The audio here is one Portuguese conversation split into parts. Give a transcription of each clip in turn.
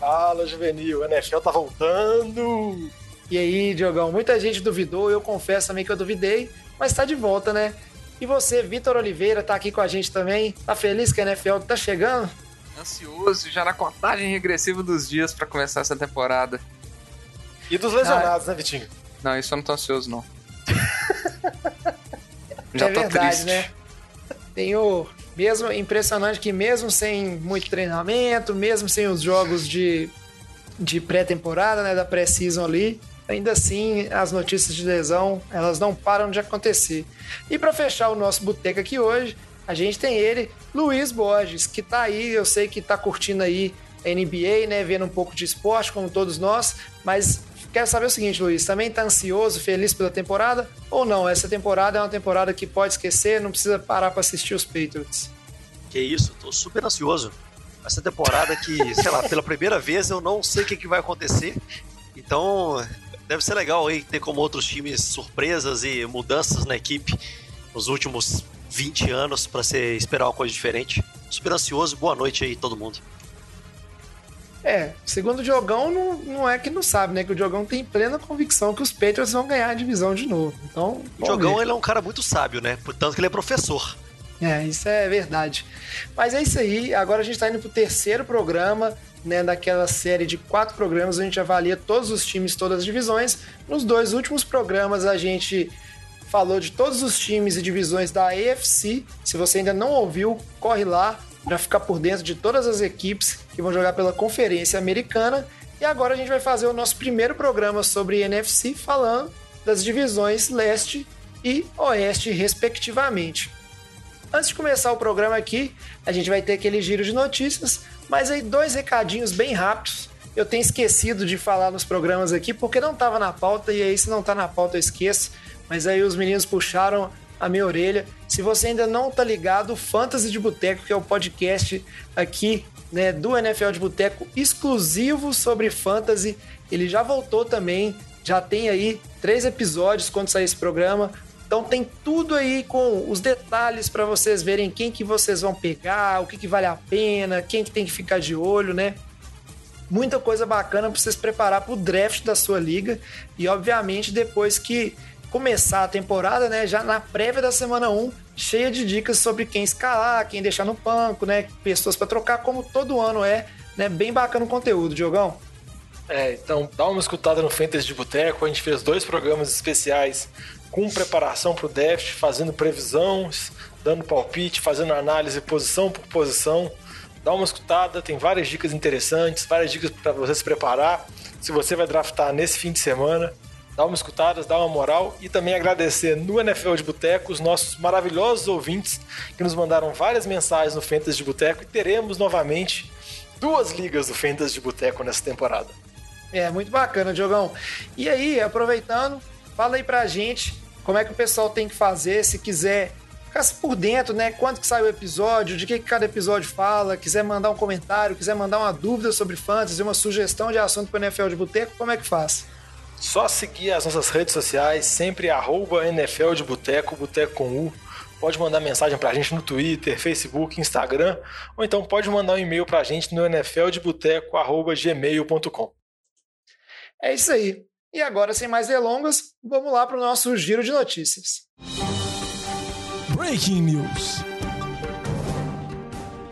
Fala, Juvenil, o NFL tá voltando! E aí, Diogão, muita gente duvidou, eu confesso também que eu duvidei, mas tá de volta, né? E você, Vitor Oliveira, tá aqui com a gente também. Tá feliz que a NFL tá chegando? Ansioso, já na contagem regressiva dos dias para começar essa temporada. E dos lesionados, ah, né, Vitinho? Não, isso eu não tô ansioso, não. já é tô verdade, triste. né? Tenho mesmo impressionante que mesmo sem muito treinamento, mesmo sem os jogos de, de pré-temporada, né, da pré-season ali, ainda assim as notícias de lesão, elas não param de acontecer. E para fechar o nosso boteco aqui hoje, a gente tem ele, Luiz Borges, que tá aí, eu sei que tá curtindo aí NBA, né, vendo um pouco de esporte como todos nós, mas quero saber o seguinte, Luiz, também tá ansioso, feliz pela temporada ou não? Essa temporada é uma temporada que pode esquecer, não precisa parar para assistir os Patriots. Que isso, tô super ansioso. Essa temporada que, sei lá, pela primeira vez eu não sei o que, que vai acontecer. Então, deve ser legal aí ter como outros times surpresas e mudanças na equipe nos últimos 20 anos para ser esperar uma coisa diferente. Super ansioso, boa noite aí todo mundo. É, segundo o Diogão, não, não é que não sabe, né? Que o Diogão tem plena convicção que os Patriots vão ganhar a divisão de novo. Então, o Diogão ele é um cara muito sábio, né? Portanto que ele é professor. É, isso é verdade. Mas é isso aí, agora a gente está indo para o terceiro programa né, daquela série de quatro programas, a gente avalia todos os times, todas as divisões. Nos dois últimos programas a gente falou de todos os times e divisões da AFC. Se você ainda não ouviu, corre lá para ficar por dentro de todas as equipes que vão jogar pela Conferência Americana. E agora a gente vai fazer o nosso primeiro programa sobre NFC, falando das divisões leste e oeste, respectivamente. Antes de começar o programa aqui, a gente vai ter aquele giro de notícias, mas aí, dois recadinhos bem rápidos. Eu tenho esquecido de falar nos programas aqui porque não estava na pauta, e aí, se não está na pauta, eu esqueço. Mas aí, os meninos puxaram a minha orelha. Se você ainda não tá ligado, Fantasy de Boteco, que é o podcast aqui né, do NFL de Boteco exclusivo sobre fantasy, ele já voltou também. Já tem aí três episódios quando sair esse programa. Então tem tudo aí com os detalhes para vocês verem quem que vocês vão pegar, o que, que vale a pena, quem que tem que ficar de olho, né? Muita coisa bacana para vocês preparar para o draft da sua liga e obviamente depois que começar a temporada, né, já na prévia da semana 1, cheia de dicas sobre quem escalar, quem deixar no banco, né, pessoas para trocar, como todo ano é, né, bem bacana o conteúdo, Diogão. É, então dá uma escutada no Fantasy de Boteco, a gente fez dois programas especiais com preparação para o draft, fazendo previsões, dando palpite, fazendo análise posição por posição. Dá uma escutada, tem várias dicas interessantes, várias dicas para você se preparar. Se você vai draftar nesse fim de semana, dá uma escutada, dá uma moral e também agradecer no NFL de Boteco os nossos maravilhosos ouvintes que nos mandaram várias mensagens no Fantasy de Boteco e teremos novamente duas ligas do Fantasy de Boteco nessa temporada. É, muito bacana, Diogão. E aí, aproveitando, Fala aí pra gente como é que o pessoal tem que fazer se quiser ficar por dentro, né? Quanto que sai o episódio, de que, que cada episódio fala, quiser mandar um comentário, quiser mandar uma dúvida sobre fantasy, uma sugestão de assunto para NFL de Boteco, como é que faz? Só seguir as nossas redes sociais, sempre arroba NFL de Boteco, Boteco com U. Pode mandar mensagem pra gente no Twitter, Facebook, Instagram, ou então pode mandar um e-mail pra gente no nfldeboteco.gmail.com. É isso aí. E agora, sem mais delongas, vamos lá para o nosso giro de notícias. Breaking News.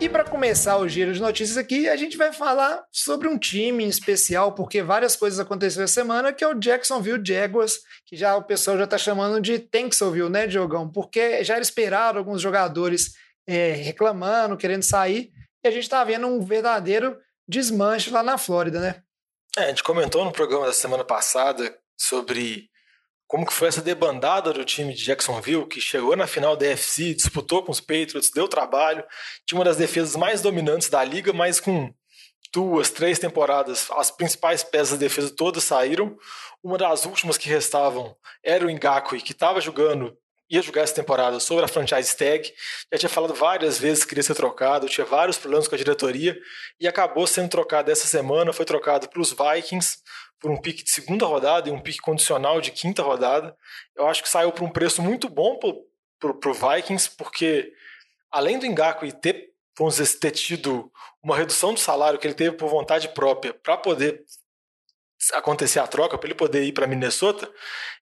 E para começar o giro de notícias aqui, a gente vai falar sobre um time em especial, porque várias coisas aconteceram essa semana, que é o Jacksonville Jaguars, que já o pessoal já está chamando de Tanksville, né, Diogão? Porque já era esperado alguns jogadores é, reclamando, querendo sair, e a gente está vendo um verdadeiro desmanche lá na Flórida, né? É, a gente comentou no programa da semana passada sobre como que foi essa debandada do time de Jacksonville, que chegou na final da NFC, disputou com os Patriots, deu trabalho, tinha uma das defesas mais dominantes da liga, mas com duas, três temporadas, as principais peças da defesa todas saíram. Uma das últimas que restavam era o Ngakwe, que estava jogando, ia jogar essa temporada sobre a franchise tag. Já tinha falado várias vezes que queria ser trocado, tinha vários problemas com a diretoria e acabou sendo trocado essa semana. Foi trocado para os Vikings por um pique de segunda rodada e um pique condicional de quinta rodada. Eu acho que saiu por um preço muito bom para o Vikings, porque além do Ngakwe ter vamos dizer, ter tido uma redução do salário que ele teve por vontade própria para poder acontecer a troca, para ele poder ir para Minnesota,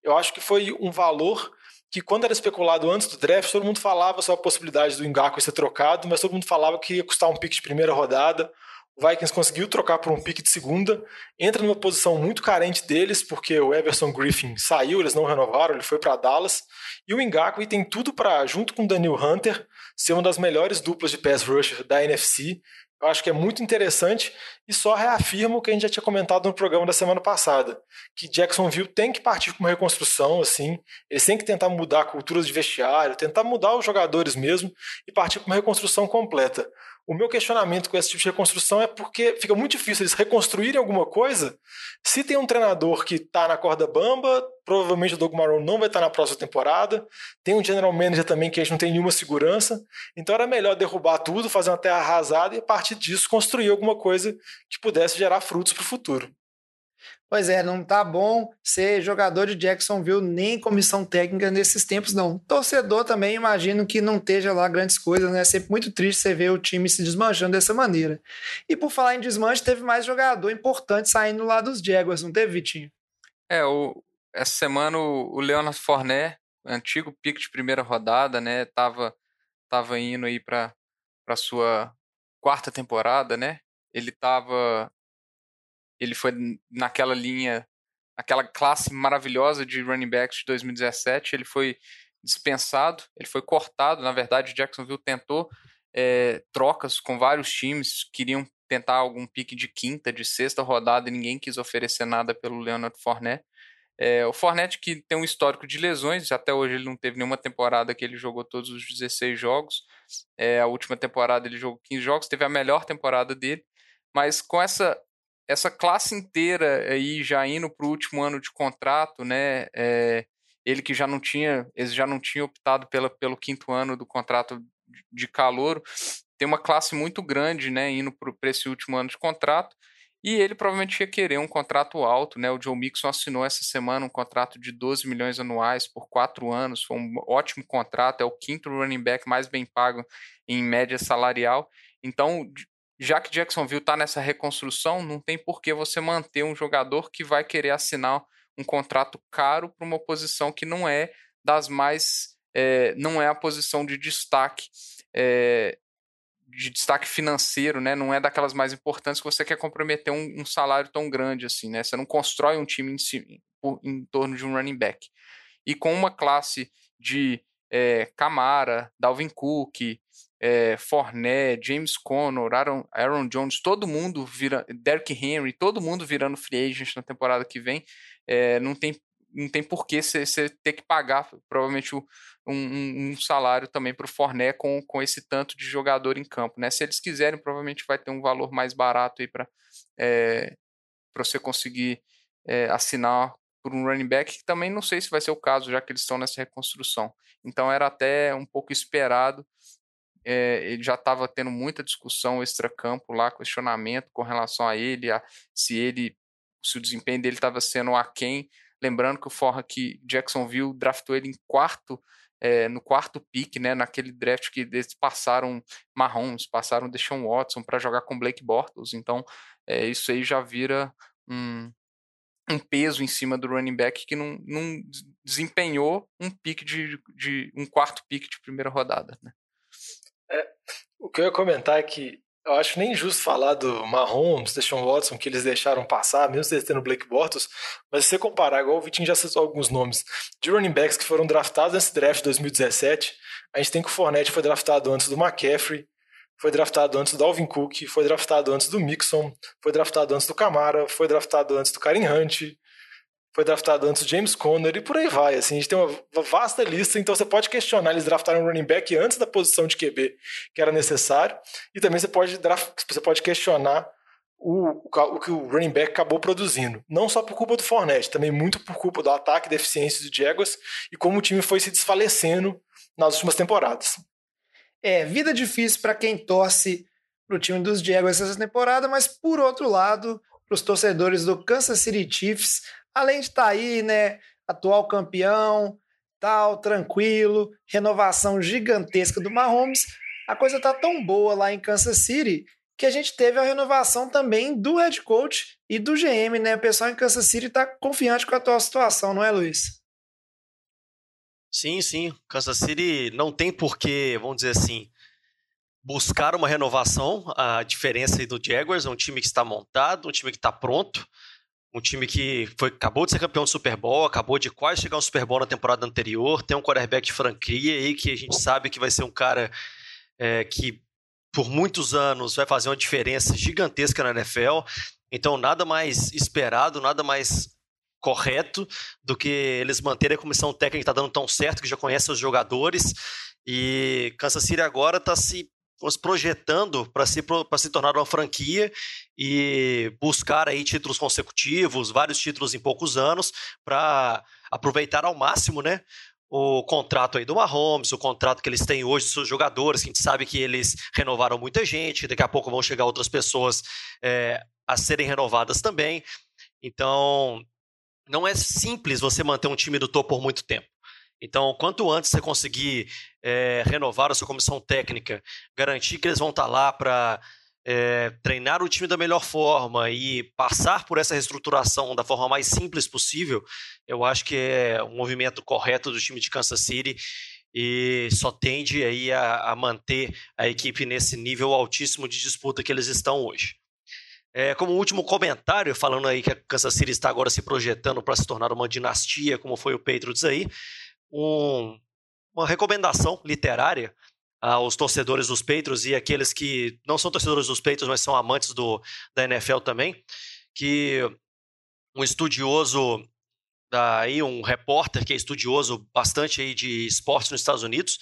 eu acho que foi um valor que quando era especulado antes do draft, todo mundo falava sobre a possibilidade do Ngakwe ser trocado, mas todo mundo falava que ia custar um pick de primeira rodada. O Vikings conseguiu trocar por um pick de segunda, entra numa posição muito carente deles, porque o Everson Griffin saiu, eles não renovaram, ele foi para Dallas, e o Ngakwe tem tudo para, junto com o Daniel Hunter, ser uma das melhores duplas de pass rusher da NFC. Eu acho que é muito interessante e só reafirma o que a gente já tinha comentado no programa da semana passada, que Jacksonville tem que partir com uma reconstrução, assim, eles têm que tentar mudar a cultura de vestiário, tentar mudar os jogadores mesmo e partir com uma reconstrução completa. O meu questionamento com esse tipo de reconstrução é porque fica muito difícil eles reconstruírem alguma coisa se tem um treinador que está na corda bamba, provavelmente o Doug Marrone não vai estar tá na próxima temporada, tem um general manager também que a gente não tem nenhuma segurança, então era melhor derrubar tudo, fazer uma terra arrasada e a partir disso construir alguma coisa que pudesse gerar frutos para o futuro. Pois é, não tá bom ser jogador de Jacksonville nem comissão técnica nesses tempos, não. Torcedor também, imagino que não esteja lá grandes coisas, né? É sempre muito triste você ver o time se desmanchando dessa maneira. E por falar em desmanche, teve mais jogador importante saindo lá dos Jaguars, não teve, Vitinho? É, o, essa semana o Leonard Fournette, antigo pique de primeira rodada, né? Tava, tava indo aí para sua quarta temporada, né? Ele tava ele foi naquela linha, aquela classe maravilhosa de running backs de 2017. Ele foi dispensado, ele foi cortado. Na verdade, Jacksonville tentou é, trocas com vários times, queriam tentar algum pique de quinta, de sexta rodada e ninguém quis oferecer nada pelo Leonard Fournette. É, o Fournette que tem um histórico de lesões, até hoje ele não teve nenhuma temporada que ele jogou todos os 16 jogos. É, a última temporada ele jogou 15 jogos, teve a melhor temporada dele, mas com essa essa classe inteira aí já indo para o último ano de contrato, né? É, ele que já não tinha, ele já não tinha optado pela, pelo quinto ano do contrato de calor, tem uma classe muito grande, né? Indo para esse último ano de contrato. E ele provavelmente ia querer um contrato alto, né? O Joe Mixon assinou essa semana um contrato de 12 milhões anuais por quatro anos. Foi um ótimo contrato, é o quinto running back mais bem pago em média salarial. Então, já que Jacksonville está nessa reconstrução, não tem por que você manter um jogador que vai querer assinar um contrato caro para uma posição que não é das mais. É, não é a posição de destaque. É, de destaque financeiro, né? Não é daquelas mais importantes que você quer comprometer um, um salário tão grande assim, né? Você não constrói um time em, si, em torno de um running back. E com uma classe de é, Camara, Dalvin Cook, é, Fournette, James Conner, Aaron, Aaron, Jones, todo mundo vira, Derrick Henry, todo mundo virando free agent na temporada que vem, é, não tem não tem por que você ter que pagar provavelmente um, um, um salário também para o Forné com, com esse tanto de jogador em campo. Né? Se eles quiserem, provavelmente vai ter um valor mais barato aí para é, você conseguir é, assinar por um running back, que também não sei se vai ser o caso, já que eles estão nessa reconstrução. Então era até um pouco esperado é, ele já estava tendo muita discussão extra-campo lá, questionamento com relação a ele, a, se ele, se o desempenho dele estava sendo aquém. Lembrando que o Forra que Jacksonville draftou ele em quarto, é, no quarto pick, né, naquele draft que eles passaram Mahomes, passaram Deshaun Watson para jogar com Blake Bortles. Então, é, isso aí já vira um, um peso em cima do running back que não, não desempenhou um pick de, de um quarto pick de primeira rodada, né? É, o que eu ia comentar é que eu acho nem justo falar do Mahomes, Deshaun Watson, que eles deixaram passar, mesmo eles tendo Blake Bortles, mas se você comparar, igual o Vitinho já citou alguns nomes, de running backs que foram draftados nesse draft de 2017, a gente tem que o Fournette foi draftado antes do McCaffrey, foi draftado antes do Alvin Cook, foi draftado antes do Mixon, foi draftado antes do Camara, foi draftado antes do Karim Hunt, foi draftado antes do James Conner e por aí vai. Assim, a gente tem uma vasta lista, então você pode questionar eles draftarem um running back antes da posição de QB que era necessário, e também você pode, draft, você pode questionar o, o que o running back acabou produzindo. Não só por culpa do Fournette, também muito por culpa do ataque deficiência do Jaguars e como o time foi se desfalecendo nas últimas temporadas. É, vida difícil para quem torce para o time dos Jaguars essa temporada, mas por outro lado, para os torcedores do Kansas City Chiefs, além de estar tá aí, né, atual campeão, tal, tranquilo, renovação gigantesca do Mahomes, a coisa tá tão boa lá em Kansas City que a gente teve a renovação também do head coach e do GM, né? O pessoal em Kansas City tá confiante com a atual situação, não é, Luiz? Sim, sim. Kansas City não tem porquê, vamos dizer assim, buscar uma renovação. A diferença do Jaguars é um time que está montado, um time que está pronto, um time que foi, acabou de ser campeão do Super Bowl, acabou de quase chegar ao Super Bowl na temporada anterior, tem um quarterback de franquia aí que a gente sabe que vai ser um cara é, que por muitos anos vai fazer uma diferença gigantesca na NFL. Então, nada mais esperado, nada mais correto do que eles manterem a comissão técnica que está dando tão certo, que já conhece os jogadores. E Kansas City agora está se projetando para se, se tornar uma franquia e buscar aí títulos consecutivos, vários títulos em poucos anos, para aproveitar ao máximo né, o contrato aí do Mahomes, o contrato que eles têm hoje dos seus jogadores, que a gente sabe que eles renovaram muita gente, daqui a pouco vão chegar outras pessoas é, a serem renovadas também. Então, não é simples você manter um time do topo por muito tempo. Então, quanto antes você conseguir é, renovar a sua comissão técnica, garantir que eles vão estar lá para é, treinar o time da melhor forma e passar por essa reestruturação da forma mais simples possível, eu acho que é um movimento correto do time de Kansas City e só tende aí a, a manter a equipe nesse nível altíssimo de disputa que eles estão hoje. É, como último comentário, falando aí que a Kansas City está agora se projetando para se tornar uma dinastia, como foi o Patriots aí, um, uma recomendação literária aos torcedores dos Patriots e aqueles que não são torcedores dos Patriots, mas são amantes do, da NFL também, que um estudioso daí um repórter que é estudioso bastante aí de esportes nos Estados Unidos,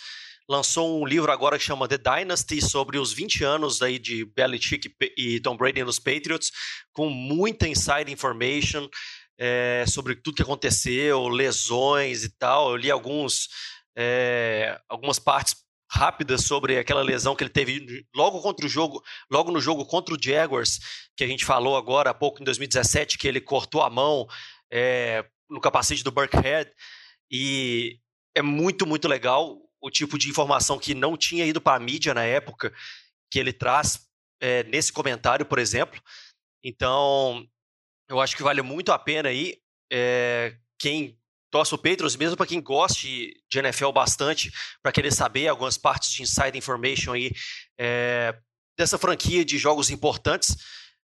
lançou um livro agora que chama The Dynasty sobre os 20 anos aí de Belichick e Tom Brady nos Patriots, com muita inside information é, sobre tudo que aconteceu, lesões e tal. Eu li alguns é, algumas partes rápidas sobre aquela lesão que ele teve logo contra o jogo, logo no jogo contra o Jaguars, que a gente falou agora há pouco em 2017, que ele cortou a mão é, no capacete do Burkhead. E é muito, muito legal o tipo de informação que não tinha ido para a mídia na época, que ele traz é, nesse comentário, por exemplo. Então, eu acho que vale muito a pena aí. É, quem torce o Patriots, mesmo para quem goste de NFL bastante, para querer saber algumas partes de inside information aí é, dessa franquia de jogos importantes.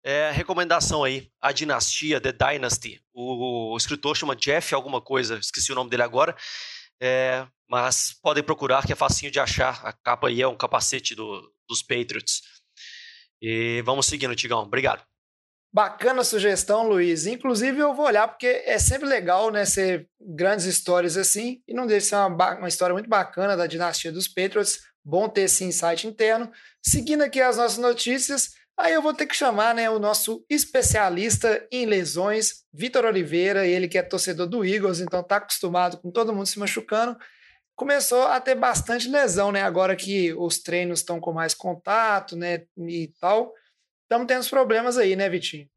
É, recomendação aí, a Dinastia, The Dynasty. O, o, escritor chama Jeff alguma coisa, esqueci o nome dele agora. É, mas podem procurar que é facinho de achar. A capa aí é um capacete do, dos Patriots. E vamos seguindo, Tigão. Obrigado. Bacana sugestão, Luiz. Inclusive, eu vou olhar, porque é sempre legal, né, ser grandes histórias assim, e não deixa ser uma, uma história muito bacana da dinastia dos Patriots. Bom ter esse insight interno. Seguindo aqui as nossas notícias, aí eu vou ter que chamar, né, o nosso especialista em lesões, Vitor Oliveira, ele que é torcedor do Eagles, então tá acostumado com todo mundo se machucando. Começou a ter bastante lesão, né, agora que os treinos estão com mais contato, né, e tal estamos tendo os problemas aí, né, Vitinho?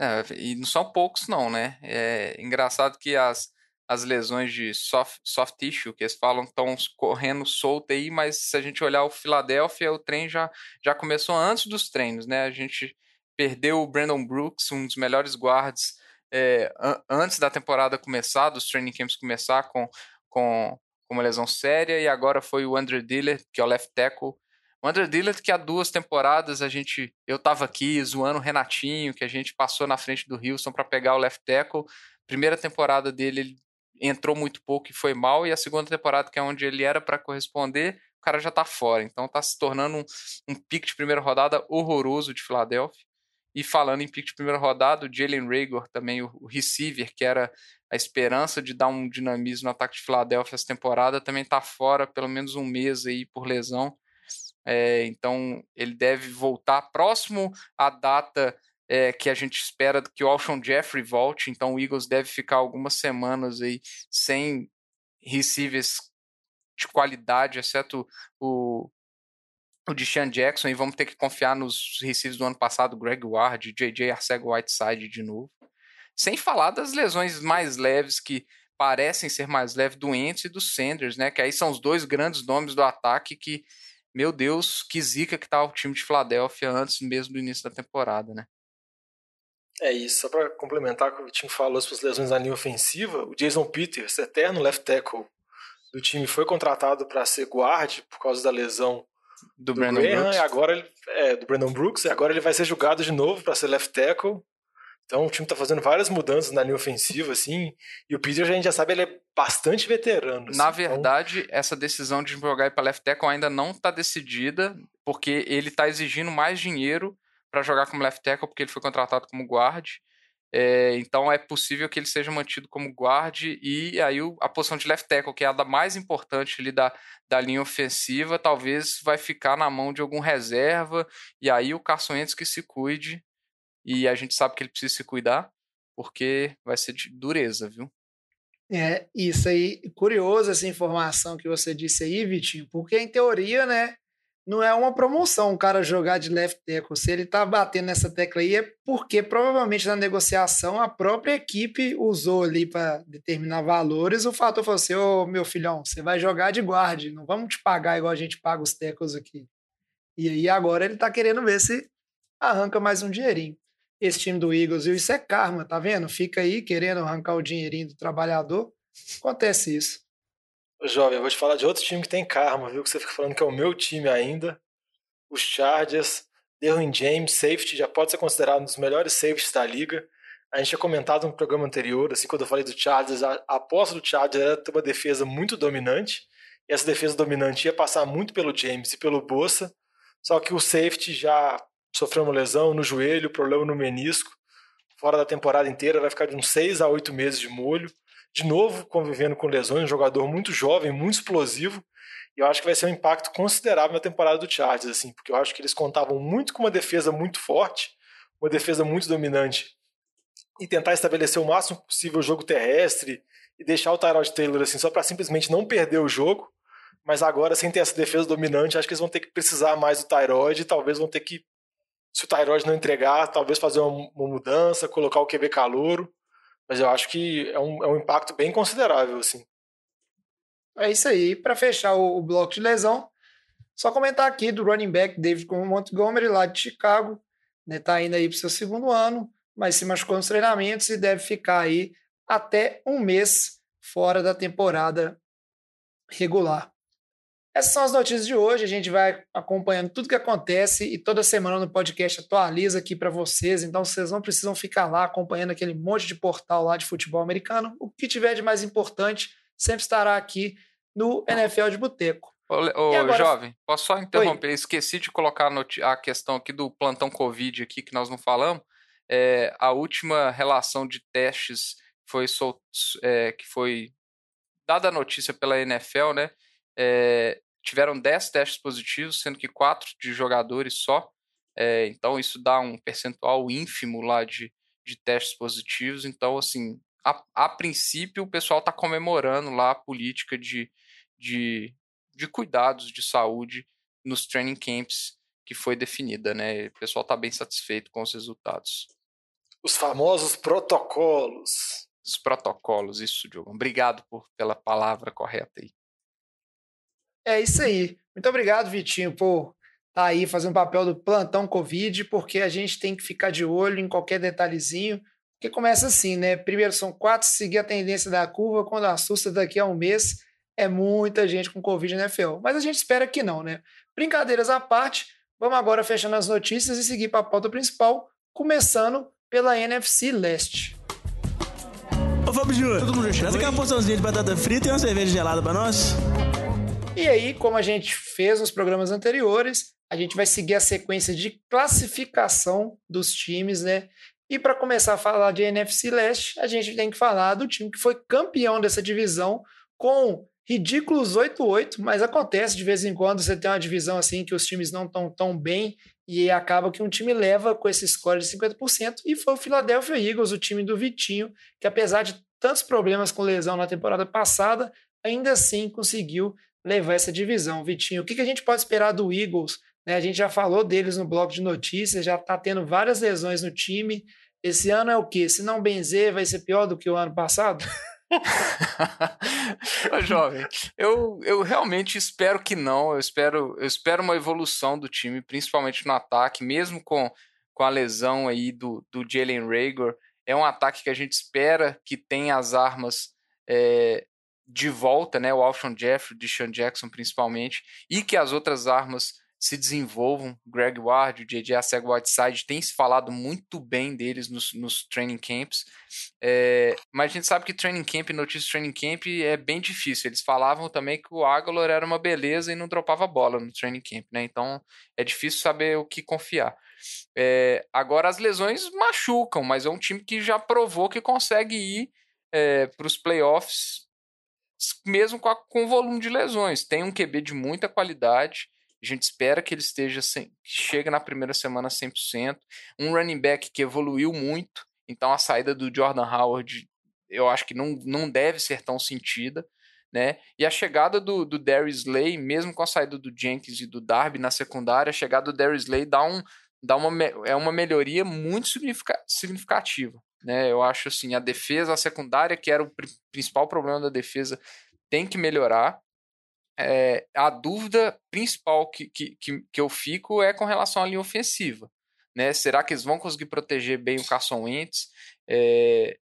É, e não são poucos, não, né? É engraçado que as, as lesões de soft, soft tissue, que eles falam, estão correndo solto aí, mas se a gente olhar o Philadelphia, o trem já, já começou antes dos treinos, né? A gente perdeu o Brandon Brooks, um dos melhores guards, é, an antes da temporada começar, dos training camps começar com, com, com uma lesão séria, e agora foi o Andrew Diller, que é o left tackle, o André Dillard, que há duas temporadas a gente, eu tava aqui zoando o Renatinho, que a gente passou na frente do Houston para pegar o left tackle. Primeira temporada dele, ele entrou muito pouco e foi mal, e a segunda temporada, que é onde ele era para corresponder, o cara já tá fora. Então tá se tornando um, um pique de primeira rodada horroroso de Filadélfia. E falando em pique de primeira rodada, o Jalen Rager, também o, o receiver, que era a esperança de dar um dinamismo no ataque de Filadélfia essa temporada, também tá fora pelo menos um mês aí por lesão. É, então ele deve voltar próximo à data é, que a gente espera que o Alshon Jeffrey volte, então o Eagles deve ficar algumas semanas aí sem receivers de qualidade, exceto o, o Deshaun Jackson, e vamos ter que confiar nos receivers do ano passado, Greg Ward, JJ Arcega-Whiteside de novo. Sem falar das lesões mais leves que parecem ser mais leves do Ents e do Sanders, né? Que aí são os dois grandes nomes do ataque que, meu Deus, que zica que tá o time de Filadélfia antes mesmo do início da temporada, né? É isso, só para complementar o que o time falou sobre as lesões na linha ofensiva, o Jason Peters, eterno left tackle do time, foi contratado para ser guard por causa da lesão Do, do Brandon Graham, Brooks. e agora ele, é, do Brandon Brooks, e agora ele vai ser julgado de novo para ser left tackle. Então o time tá fazendo várias mudanças na linha ofensiva, assim, e o Peters a gente já sabe, ele é bastante veterano. Na assim, então- verdade, essa decisão de jogar para left tackle ainda não está decidida, porque ele está exigindo mais dinheiro para jogar como left tackle, porque ele foi contratado como guard. É, então é possível que ele seja mantido como guard e aí a posição de left tackle, que é a da mais importante ali da, da linha ofensiva, talvez vai ficar na mão de algum reserva e aí o Carson Wentz que se cuide e a gente sabe que ele precisa se cuidar porque vai ser de dureza, viu? É, isso aí, curioso essa informação que você disse aí, Vitinho, porque em teoria, né, não é uma promoção o cara jogar de left tackle. Se ele tá batendo nessa tecla aí é porque provavelmente na negociação a própria equipe usou ali para determinar valores. O fator falou assim: ô meu filhão, você vai jogar de guard, não vamos te pagar igual a gente paga os tackles aqui. E aí agora ele tá querendo ver se arranca mais um dinheirinho. Esse time do Eagles, viu? Isso é karma, tá vendo? Fica aí querendo arrancar o dinheirinho do trabalhador. Acontece isso. Jovem, eu vou te falar de outro time que tem karma, viu? Que você fica falando que é o meu time ainda. Os Chargers, Derwin James, safety, já pode ser considerado um dos melhores safeties da liga. A gente tinha comentado no programa anterior, assim, quando eu falei do Chargers, a aposta do Chargers era ter uma defesa muito dominante. E essa defesa dominante ia passar muito pelo James e pelo Bossa. Só que o safety já sofreu uma lesão no joelho, problema no menisco. Fora da temporada inteira, vai ficar de uns 6 a 8 meses de molho de novo convivendo com lesões, um jogador muito jovem, muito explosivo, e eu acho que vai ser um impacto considerável na temporada do Chargers, assim, porque eu acho que eles contavam muito com uma defesa muito forte, uma defesa muito dominante, e tentar estabelecer o máximo possível o jogo terrestre e deixar o Tyrod Taylor assim só para simplesmente não perder o jogo, mas agora sem ter essa defesa dominante, acho que eles vão ter que precisar mais do Tyrod e talvez vão ter que se o Tyrod não entregar, talvez fazer uma, uma mudança, colocar o QB calouro, mas eu acho que é um, é um impacto bem considerável, assim. É isso aí. Para fechar o, o, bloco de lesão, só comentar aqui do running back David Montgomery, lá de Chicago. Né, tá indo aí para o seu segundo ano, mas se machucou nos treinamentos e deve ficar aí até um mês fora da temporada regular. Essas são as notícias de hoje. A gente vai acompanhando tudo que acontece e toda semana no podcast atualiza aqui para vocês. Então vocês não precisam ficar lá acompanhando aquele monte de portal lá de futebol americano. O que tiver de mais importante sempre estará aqui no NFL de Boteco. Ô, ô agora... jovem, posso só interromper? Oi. Esqueci de colocar a questão aqui do plantão Covid aqui que nós não falamos. É, a última relação de testes foi sol... é, que foi dada a notícia pela NFL, né? É, tiveram 10 testes positivos, sendo que 4 de jogadores só. É, então, isso dá um percentual ínfimo lá de, de testes positivos. Então, assim, a, a princípio, o pessoal está comemorando lá a política de, de, de cuidados de saúde nos training camps que foi definida, né? O pessoal está bem satisfeito com os resultados. Os famosos protocolos. Os protocolos, isso, Diogo. Obrigado por, pela palavra correta aí. É isso aí. Muito obrigado, Vitinho, por estar tá aí fazendo o papel do plantão Covid, porque a gente tem que ficar de olho em qualquer detalhezinho. Porque começa assim, né? Primeiro são quatro, seguir a tendência da curva, quando assusta daqui a um mês, é muita gente com Covid na NFL. Mas a gente espera que não, né? Brincadeiras à parte, vamos agora fechando as notícias e seguir para a pauta principal, começando pela NFC Leste. Ô Fábio Júnior, todo mundo traz aqui uma porçãozinha de batata frita e uma cerveja gelada para nós. E aí, como a gente fez nos programas anteriores, a gente vai seguir a sequência de classificação dos times, né? E para começar a falar de NFC Leste, a gente tem que falar do time que foi campeão dessa divisão com ridículos 8-8, mas acontece de vez em quando você tem uma divisão assim que os times não estão tão bem e acaba que um time leva com esse score de 50% e foi o Philadelphia Eagles, o time do Vitinho, que apesar de tantos problemas com lesão na temporada passada, ainda assim conseguiu levar essa divisão. Vitinho, o que a gente pode esperar do Eagles? Né, a gente já falou deles no bloco de notícias, já está tendo várias lesões no time. Esse ano é o quê? Se não benzer, vai ser pior do que o ano passado? Ô, jovem, eu, eu realmente espero que não. Eu espero, eu espero uma evolução do time, principalmente no ataque, mesmo com, com a lesão aí do, do Jalen Rager. É um ataque que a gente espera que tenha as armas é, de volta, né? O Alshon Jeffrey, o Deshaun Jackson principalmente, e que as outras armas se desenvolvam. Greg Ward, o JJ Asseg Whiteside, tem se falado muito bem deles nos, nos training camps. É, mas a gente sabe que training camp, notícia training camp é bem difícil. Eles falavam também que o Aguilar era uma beleza e não dropava bola no training camp, né? Então é difícil saber o que confiar. É, agora as lesões machucam, mas é um time que já provou que consegue ir é, para os playoffs mesmo com, a, com o volume de lesões. Tem um QB de muita qualidade. A gente espera que ele esteja sem, que chegue na primeira semana 100%. Um running back que evoluiu muito. Então a saída do Jordan Howard eu acho que não, não deve ser tão sentida. Né? E a chegada do, do Darius Slay, mesmo com a saída do Jenkins e do Darby na secundária, a chegada do Darius Slay dá, um, dá uma, é uma melhoria muito significativa. Né? Eu acho assim, a defesa, a secundária, que era o principal problema da defesa, tem que melhorar é, a dúvida principal que, que, que, eu fico é com relação à linha ofensiva. Né? Será que eles vão conseguir proteger bem o Carson Wentz é,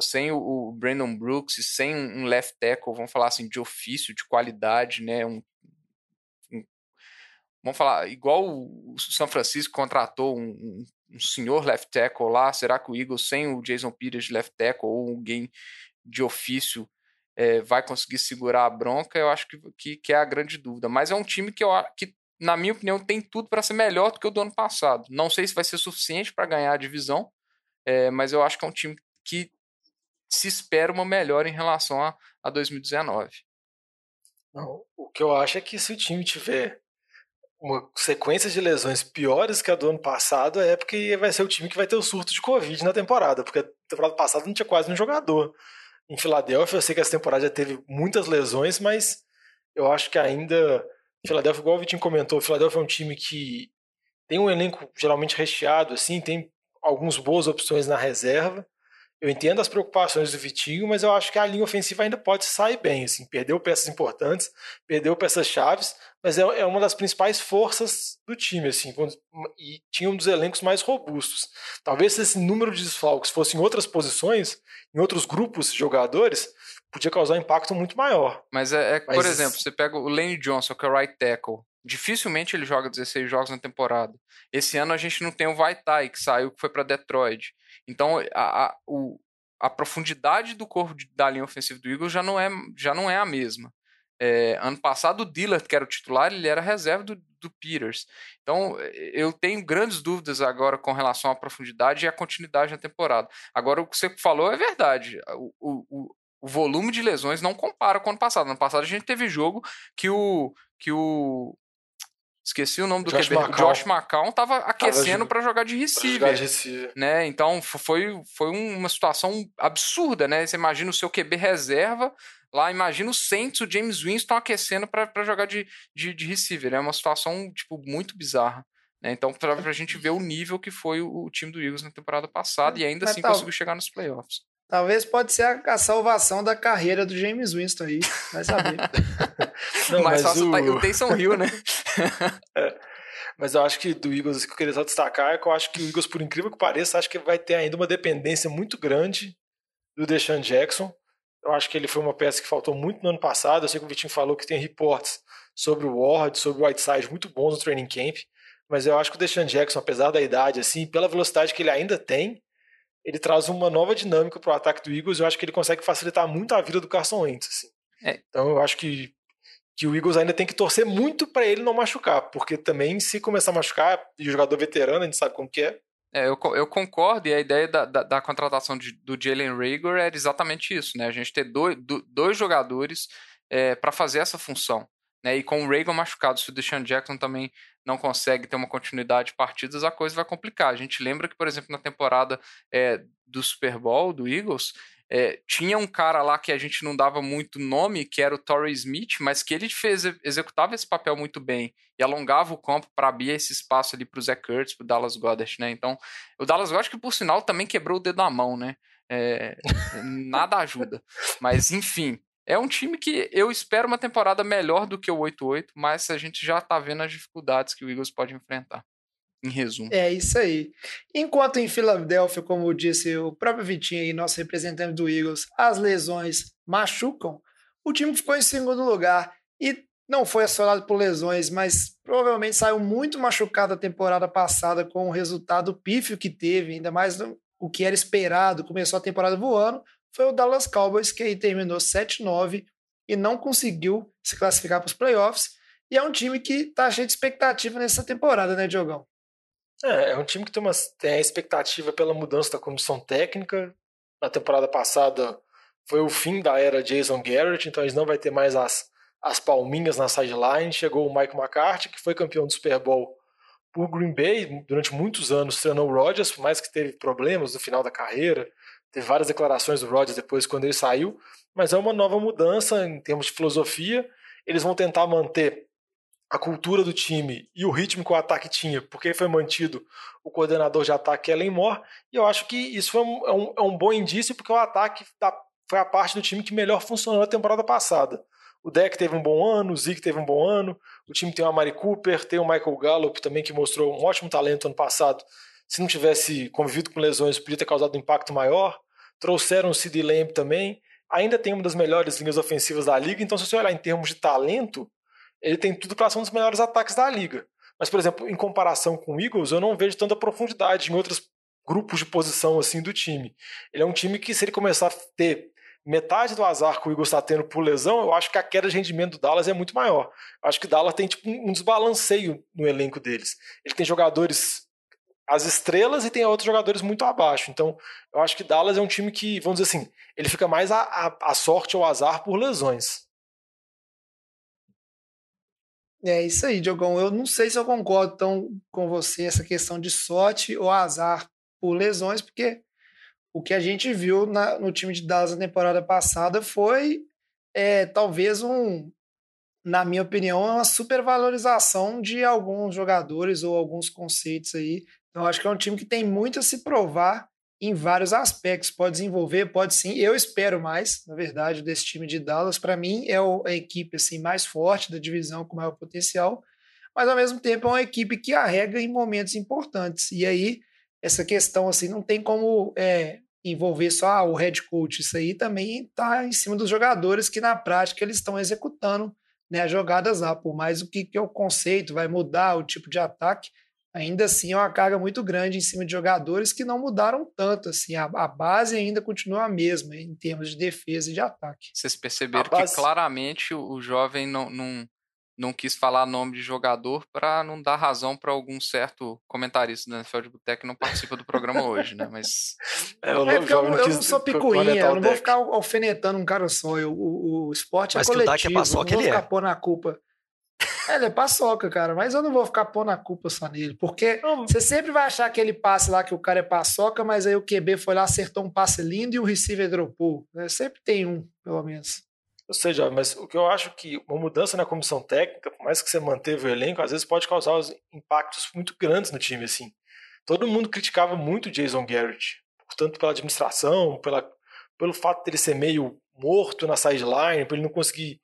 sem o, Brandon Brooks e sem um left tackle, vamos falar assim, de ofício, de qualidade, né? Um, um, vamos falar, igual o São Francisco contratou um, um, senhor left tackle lá, será que o Eagles sem o Jason Peters de left tackle ou alguém de ofício é, vai conseguir segurar a bronca, eu acho que, que, que, é a grande dúvida. Mas é um time que, eu, que na minha opinião, tem tudo para ser melhor do que o do ano passado. Não sei se vai ser suficiente para ganhar a divisão, é, mas eu acho que é um time que se espera uma melhora em relação a, a 2019. Não, o que eu acho é que se o time tiver uma sequência de lesões piores que a do ano passado, é porque vai ser o time que vai ter o surto de Covid na temporada, porque a temporada passada não tinha quase um jogador em Filadélfia. Eu sei que essa temporada já teve muitas lesões, mas eu acho que ainda. Filadélfia, igual o Vitinho comentou, Filadélfia é um time que tem um elenco geralmente recheado, assim, tem algumas boas opções na reserva. Eu entendo as preocupações do Vitinho, mas eu acho que a linha ofensiva ainda pode sair bem. Assim, perdeu peças importantes, perdeu peças chaves, mas é, é uma das principais forças do time. Assim, e tinha um dos elencos mais robustos. Talvez se esse número de desfalques fosse em outras posições, em outros grupos de jogadores, podia causar um impacto muito maior. Mas é, é mas... por exemplo, você pega o Lane Johnson, que é o right tackle. Dificilmente ele joga 16 jogos na temporada. Esse ano a gente não tem o Vaitai, que saiu, que foi para Detroit. Então, a, a, o, a profundidade do corpo de, da linha ofensiva do Eagles já não é, já não é a mesma. É, ano passado, o Dillard, que era o titular, ele era reserva do, do, Peters. Então, eu tenho grandes dúvidas agora com relação à profundidade e à continuidade na temporada. Agora, o que você falou é verdade. O, o, o volume de lesões não compara com o ano passado. No ano passado, a gente teve jogo que o, que o Esqueci o nome do Josh QB. Josh McCown estava aquecendo para jogar de receiver, de receiver. Né? Então foi, foi uma situação absurda, né? Você imagina o seu QB reserva lá, imagina o Saints, o James Winston aquecendo para jogar de, de, de, receiver. É uma situação tipo muito bizarra. Né? Então, para a gente ver o nível que foi o, o, time do Eagles na temporada passada e ainda Mas assim tá... conseguiu chegar nos playoffs. Talvez pode ser a, a, salvação da carreira do James Winston aí, vai saber. Não, mas, mas o... o Taysom Hill, né? é. Mas eu acho que do Eagles, o que eu queria só destacar é que eu acho que o Eagles, por incrível que pareça, acho que vai ter ainda uma dependência muito grande do Deshaun Jackson. Eu acho que ele foi uma peça que faltou muito no ano passado. Eu sei que o Vitinho falou que tem reportes sobre o Ward, sobre o Whiteside muito bons no training camp. Mas eu acho que o Deshaun Jackson, apesar da idade, assim, pela velocidade que ele ainda tem, ele traz uma nova dinâmica para o ataque do Eagles. Eu acho que ele consegue facilitar muito a vida do Carson Wentz. Assim. É. Então eu acho que, que o Eagles ainda tem que torcer muito para ele não machucar, porque também se começar a machucar, e o jogador veterano, a gente sabe como que é. É, eu, eu concordo, e a ideia da, da, da contratação de, do Jalen Rager era exatamente isso, né? A gente ter dois, dois jogadores é, para fazer essa função. Né? E com o Reagan machucado, se o Deshaun Jackson também não consegue ter uma continuidade de partidas, a coisa vai complicar. A gente lembra que, por exemplo, na temporada é, do Super Bowl, do Eagles, é, tinha um cara lá que a gente não dava muito nome, que era o Torrey Smith, mas que ele fez, executava esse papel muito bem e alongava o campo para abrir esse espaço ali para o Zé Kurtz, para o Dallas Goddard, né? Então, o Dallas Goddard que por sinal também quebrou o dedo da mão, né? É, nada ajuda. Mas enfim, é um time que eu espero uma temporada melhor do que o 8-8, mas a gente já está vendo as dificuldades que o Eagles pode enfrentar em resumo. É isso aí. Enquanto em Filadélfia, como disse o próprio Vitinho aí, nosso representante do Eagles, as lesões machucam, o time ficou em segundo lugar e não foi assolado por lesões, mas provavelmente saiu muito machucado a temporada passada com o resultado pífio que teve, ainda mais o que era esperado, começou a temporada voando, foi o Dallas Cowboys, que aí terminou 7-9 e não conseguiu se classificar para os playoffs. E é um time que está cheio de expectativa nessa temporada, né, Diogão? É, é um time que tem, uma, tem a expectativa pela mudança da comissão técnica. Na temporada passada foi o fim da era Jason Garrett, então eles não vai ter mais as, as palminhas na sideline. Chegou o Mike McCarthy, que foi campeão do Super Bowl por Green Bay durante muitos anos, treinou o Rodgers, por mais que teve problemas no final da carreira. Teve várias declarações do Rodgers depois quando ele saiu, mas é uma nova mudança em termos de filosofia. Eles vão tentar manter a cultura do time e o ritmo que o ataque tinha, porque foi mantido o coordenador de ataque Ellen Moore, e eu acho que isso foi um, é, um, é um bom indício, porque o ataque da, foi a parte do time que melhor funcionou na temporada passada. O Deck teve um bom ano, o Zeke teve um bom ano, o time tem o Amari Cooper, tem o Michael Gallup também, que mostrou um ótimo talento ano passado. Se não tivesse convivido com lesões, podia ter causado um impacto maior. Trouxeram o Sid Lamb também. Ainda tem uma das melhores linhas ofensivas da liga, então se você olhar em termos de talento, ele tem tudo para ser um dos melhores ataques da liga. Mas, por exemplo, em comparação com o Eagles, eu não vejo tanta profundidade em outros grupos de posição assim do time. Ele é um time que, se ele começar a ter metade do azar que o Eagles está tendo por lesão, eu acho que a queda de rendimento do Dallas é muito maior. Eu acho que o Dallas tem tipo, um desbalanceio no elenco deles. Ele tem jogadores as estrelas e tem outros jogadores muito abaixo. Então, eu acho que Dallas é um time que, vamos dizer assim, ele fica mais a sorte ou azar por lesões. É isso aí, Diogão. Eu não sei se eu concordo tão com você essa questão de sorte ou azar por lesões, porque o que a gente viu na, no time de Dallas na temporada passada foi é, talvez um, na minha opinião, uma supervalorização de alguns jogadores ou alguns conceitos aí. Então, acho que é um time que tem muito a se provar em vários aspectos. Pode desenvolver, pode sim. Eu espero mais, na verdade, desse time de Dallas. Para mim, é a equipe assim mais forte da divisão com maior potencial, mas ao mesmo tempo é uma equipe que arrega em momentos importantes. E aí, essa questão assim não tem como é, envolver só ah, o head coach. Isso aí também está em cima dos jogadores que na prática eles estão executando né, as jogadas lá. Por mais o que, que é o conceito, vai mudar o tipo de ataque ainda assim é uma carga muito grande em cima de jogadores que não mudaram tanto. Assim, a, a base ainda continua a mesma em termos de defesa e de ataque. Vocês perceberam base... que claramente o, o jovem não, não, não quis falar nome de jogador para não dar razão para algum certo comentarista da NFL de Boteco que não participa do programa hoje, né? Mas. É, eu, é eu, eu, eu não sou picuinha, eu não vou ficar alfinetando um cara só. Eu, o, o esporte é Mas coletivo, que o é paçoca, não vou ficar é. pôr na culpa é, ele é paçoca, cara, mas eu não vou ficar pondo a culpa só nele, porque não. você sempre vai achar aquele passe lá que o cara é paçoca, mas aí o QB foi lá, acertou um passe lindo e o receiver dropou. Né? Sempre tem um, pelo menos. Ou seja, mas o que eu acho que uma mudança na comissão técnica, por mais que você manteve o elenco, às vezes pode causar impactos muito grandes no time, assim. Todo mundo criticava muito o Jason Garrett, portanto pela administração, pela, pelo fato dele ser meio morto na sideline, por ele não conseguir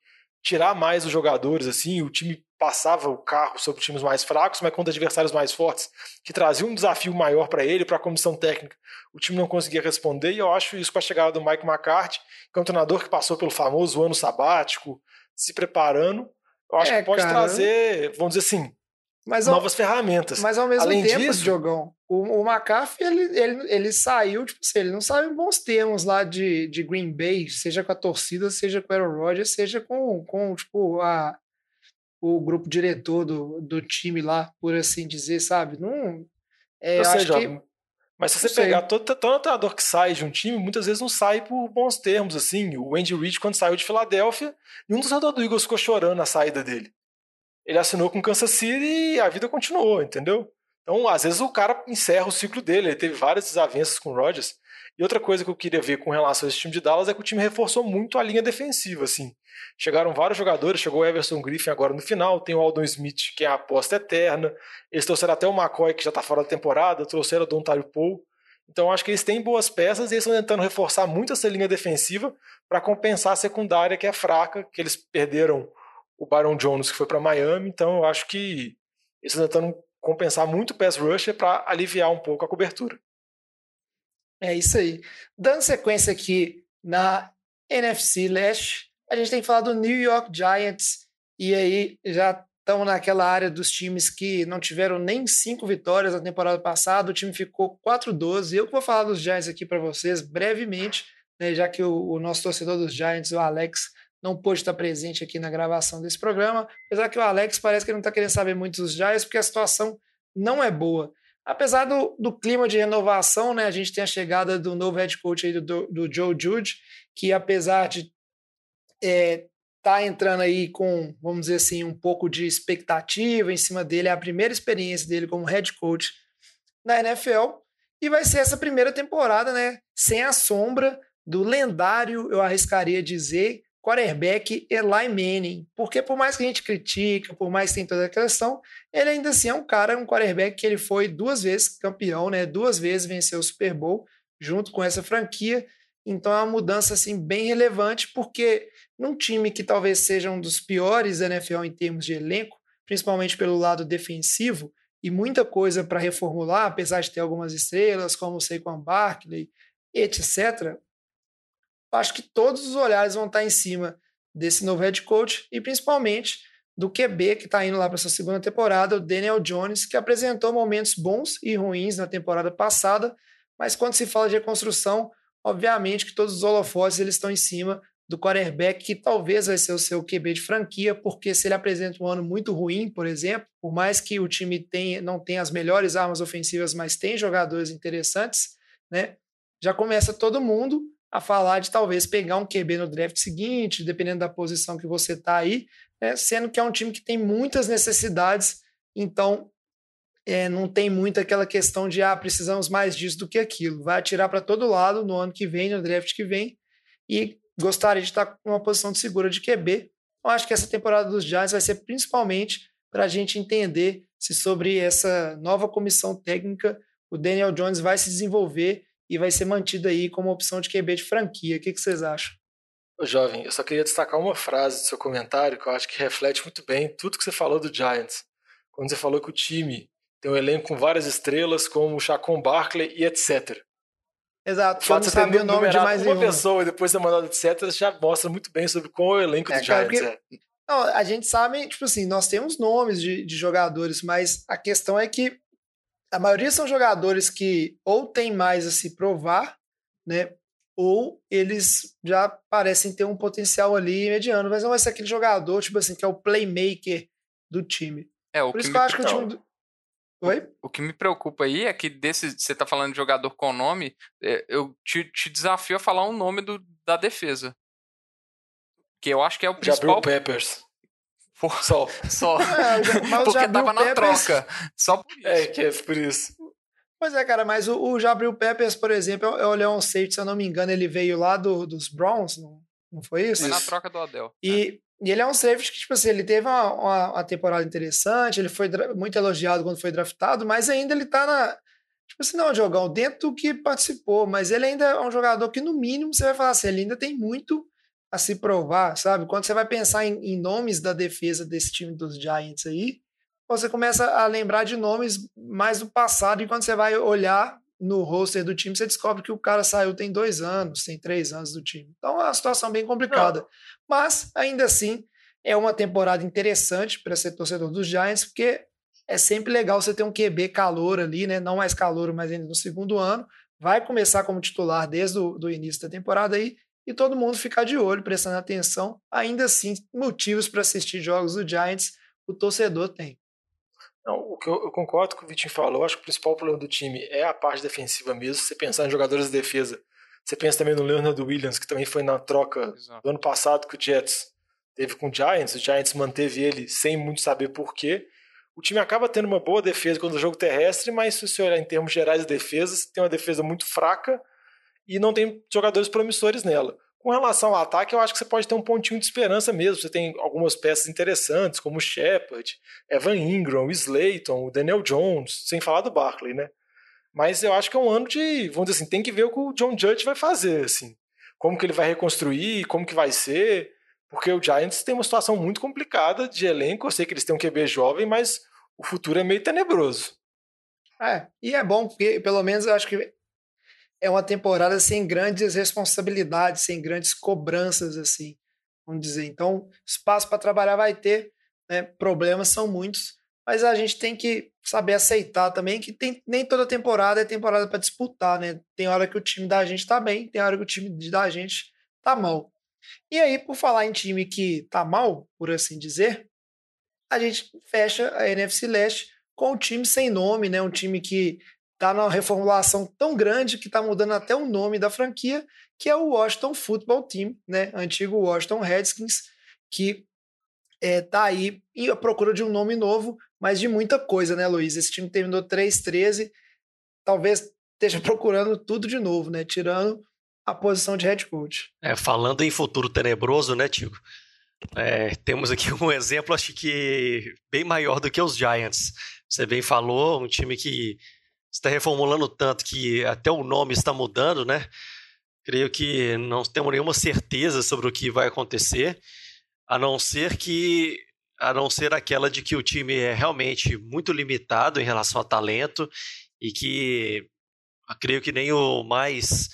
tirar mais os jogadores, assim, o time passava o carro sobre times mais fracos, mas contra adversários mais fortes, que traziam um desafio maior para ele, para a comissão técnica. O time não conseguia responder, e eu acho isso com a chegada do Mike McCarthy, que é um treinador que passou pelo famoso ano sabático, se preparando. Eu acho é, que pode cara, trazer, vamos dizer assim, mas novas ao, ferramentas. Mas ao mesmo Além tempo, disso, Diogão, o, o McCarthy, ele, ele, ele saiu, tipo assim, ele não saiu em bons termos lá de, de Green Bay, seja com a torcida, seja com o Aaron Rodgers, seja com, com tipo, a, o grupo diretor do, do time lá, por assim dizer, sabe? Não, é, Ou seja, que... Mas se você pegar todo, todo treinador que sai de um time, muitas vezes não sai por bons termos, assim. O Andy Reid, quando saiu de Filadélfia, nenhum dos treinadores do Eagles ficou chorando na saída dele. Ele assinou com Kansas City e a vida continuou, entendeu? Então, às vezes o cara encerra o ciclo dele. Ele teve várias desavenças com o Rodgers. E outra coisa que eu queria ver com relação a esse time de Dallas é que o time reforçou muito a linha defensiva, assim. Chegaram vários jogadores, chegou o Everson Griffin agora no final, tem o Aldon Smith, que é a aposta eterna. Eles trouxeram até o McCoy, que já está fora da temporada, trouxeram o Don Paul. Então acho que eles têm boas peças e eles estão tentando reforçar muito essa linha defensiva para compensar a secundária que é fraca, que eles perderam o Byron Jones que foi para Miami, então eu acho que eles estão tentando compensar muito o pass rusher para aliviar um pouco a cobertura. É isso aí. Dando sequência aqui na NFC Leste, a gente tem que falar do New York Giants e aí já estão naquela área dos times que não tiveram nem cinco vitórias na temporada passada, o time ficou 4-12. Eu vou falar dos Giants aqui para vocês brevemente, né, já que o, o, nosso torcedor dos Giants, o Alex, não pôde estar presente aqui na gravação desse programa, apesar que o Alex parece que não está querendo saber muito dos Giants, porque a situação não é boa. Apesar do, do clima de renovação, né, a gente tem a chegada do novo head coach aí do, do Joe Judge, que apesar de é, tá entrando aí com, vamos dizer assim, um pouco de expectativa em cima dele, é a primeira experiência dele como head coach na NFL, e vai ser essa primeira temporada, né, sem a sombra do lendário, eu arriscaria dizer, quarterback Eli Manning. Porque por mais que a gente critique, por mais que tenha toda a questão, ele ainda assim é um cara, um quarterback que ele foi duas vezes campeão, né? Duas vezes venceu o Super Bowl junto com essa franquia. Então é uma mudança assim bem relevante, porque num time que talvez seja um dos piores da NFL em termos de elenco, principalmente pelo lado defensivo, e muita coisa para reformular, apesar de ter algumas estrelas, como o Saquon Barkley, etc acho que todos os olhares vão estar em cima desse novo head coach e principalmente do QB que está indo lá para essa segunda temporada, o Daniel Jones, que apresentou momentos bons e ruins na temporada passada, mas quando se fala de reconstrução, obviamente que todos os holofotes eles estão em cima do quarterback, que talvez vai ser o seu QB de franquia, porque se ele apresenta um ano muito ruim, por exemplo, por mais que o time tenha, não tenha as melhores armas ofensivas, mas tem jogadores interessantes, né? Já começa todo mundo a falar de talvez pegar um QB no draft seguinte, dependendo da posição que você está aí, né? sendo que é um time que tem muitas necessidades, então é, não tem muito aquela questão de ah, precisamos mais disso do que aquilo. Vai atirar para todo lado no ano que vem, no draft que vem, e gostaria de estar com uma posição de segura de QB. Eu acho que essa temporada dos Giants vai ser principalmente para a gente entender se sobre essa nova comissão técnica o Daniel Jones vai se desenvolver e vai ser mantido aí como opção de QB de franquia. O que, que vocês acham? Ô, jovem, eu só queria destacar uma frase do seu comentário que eu acho que reflete muito bem tudo que você falou do Giants. Quando você falou que o time tem um elenco com várias estrelas, como o Chacon Barkley e etc. Exato, o fato de você ter o nome de mais uma pessoa e depois ter mandado etc. já mostra muito bem sobre qual é o elenco é, do cara, Giants porque... é. Não, a gente sabe, tipo assim, nós temos nomes de, de jogadores, mas a questão é que a maioria são jogadores que ou tem mais a se provar, né? Ou eles já parecem ter um potencial ali mediano, mas não vai ser aquele jogador, tipo assim, que é o playmaker do time. É, o Por isso que, que eu acho que o time. Do... Oi? O, o, que me preocupa aí é que desse, você tá falando de jogador com nome, é, eu te, te desafio a falar um nome do, da defesa. Que eu acho que é o principal. Jabril Peppers. Por... Só. Só. É, Porque tava na Peppers... troca. Só por isso. É, que é por isso. Pois é, cara, mas o, o Jabril Peppers, por exemplo, é o Leon Safety, se eu não me engano, ele veio lá do, dos Browns, não, não foi isso? Foi na troca do Adel. E, é. e ele é um safety que, tipo assim, ele teve uma, uma, uma temporada interessante, ele foi muito elogiado quando foi draftado, mas ainda ele tá na. Tipo assim, não, Jogão, dentro do que participou, mas ele ainda é um jogador que, no mínimo, você vai falar assim, ele ainda tem muito a se provar, sabe? Quando você vai pensar em, em, nomes da defesa desse time dos Giants aí, você começa a lembrar de nomes mais do passado, e quando você vai olhar no roster do time, você descobre que o cara saiu tem dois anos, tem três anos do time. Então é uma situação bem complicada. Não. Mas, ainda assim, é uma temporada interessante para ser torcedor dos Giants, porque é sempre legal você ter um QB calor ali, né? Não mais calor, mas ainda no segundo ano. Vai começar como titular desde o do início da temporada aí e todo mundo ficar de olho, prestando atenção. Ainda assim, motivos para assistir jogos do Giants o torcedor tem. Não, o que eu, eu, concordo com o que o Vitinho falou. Acho que o principal problema do time é a parte defensiva mesmo. Se você pensar em jogadores de defesa, você pensa também no Leonard Williams, que também foi na troca Exato. do ano passado que o Jets teve com o Giants. O Giants manteve ele sem muito saber porquê. O time acaba tendo uma boa defesa quando o jogo terrestre, mas se você olhar em termos gerais de defesa, tem uma defesa muito fraca e não tem jogadores promissores nela. Com relação ao ataque, eu acho que você pode ter um pontinho de esperança mesmo. Você tem algumas peças interessantes, como Shepard, Evan Ingram, Slayton, o Daniel Jones, sem falar do Barkley, né? Mas eu acho que é um ano de, vamos dizer assim, tem que ver o que o John Judge vai fazer, assim. Como que ele vai reconstruir, como que vai ser. Porque o Giants tem uma situação muito complicada de elenco. Eu sei que eles têm um QB jovem, mas o futuro é meio tenebroso. É, e é bom, porque pelo menos eu acho que é uma temporada sem grandes responsabilidades, sem grandes cobranças, assim, vamos dizer. Então, espaço para trabalhar vai ter, né? problemas são muitos, mas a gente tem que saber aceitar também que tem, nem toda temporada é temporada para disputar, né? Tem hora que o time da gente está bem, tem hora que o time da gente está mal. E aí, por falar em time que está mal, por assim dizer, a gente fecha a NFC Leste com o time sem nome, né? Um time que tá numa reformulação tão grande que tá mudando até o nome da franquia, que é o Washington Football Team, né? Antigo Washington Redskins, que é, tá aí à procura de um nome novo, mas de muita coisa, né, Luiz? Esse time terminou 3-13, talvez esteja procurando tudo de novo, né? Tirando a posição de head coach. É, falando em futuro tenebroso, né, Tico? É, temos aqui um exemplo, acho que bem maior do que os Giants. Você bem falou, um time que está reformulando tanto que até o nome está mudando, né? Creio que não temos nenhuma certeza sobre o que vai acontecer, a não ser que a não ser aquela de que o time é realmente muito limitado em relação a talento e que creio que nem o mais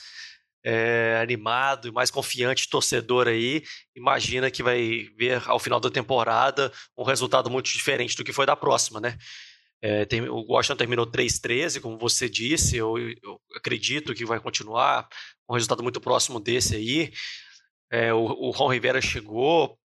é, animado e mais confiante torcedor aí imagina que vai ver ao final da temporada um resultado muito diferente do que foi da próxima, né? É, tem, o Washington terminou 3-13, como você disse, eu, eu, acredito que vai continuar um resultado muito próximo desse aí. É, o, o Ron Rivera chegou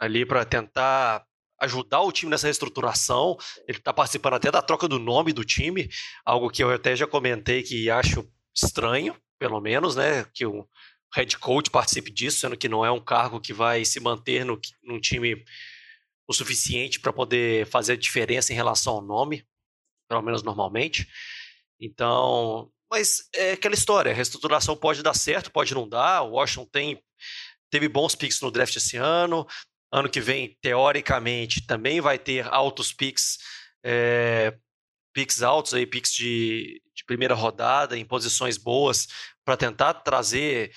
ali para tentar ajudar o time nessa reestruturação. Ele está participando até da troca do nome do time, algo que eu até já comentei que acho estranho, pelo menos, né? Que o head coach participe disso, sendo que não é um cargo que vai se manter no, num time o suficiente para poder fazer a diferença em relação ao nome, pelo menos normalmente. Então, mas é aquela história, a reestruturação pode dar certo, pode não dar. O Washington tem, teve bons picks no draft esse ano. Ano que vem, teoricamente, também vai ter altos picks, é, picks altos aí, picks de, de primeira rodada em posições boas para tentar trazer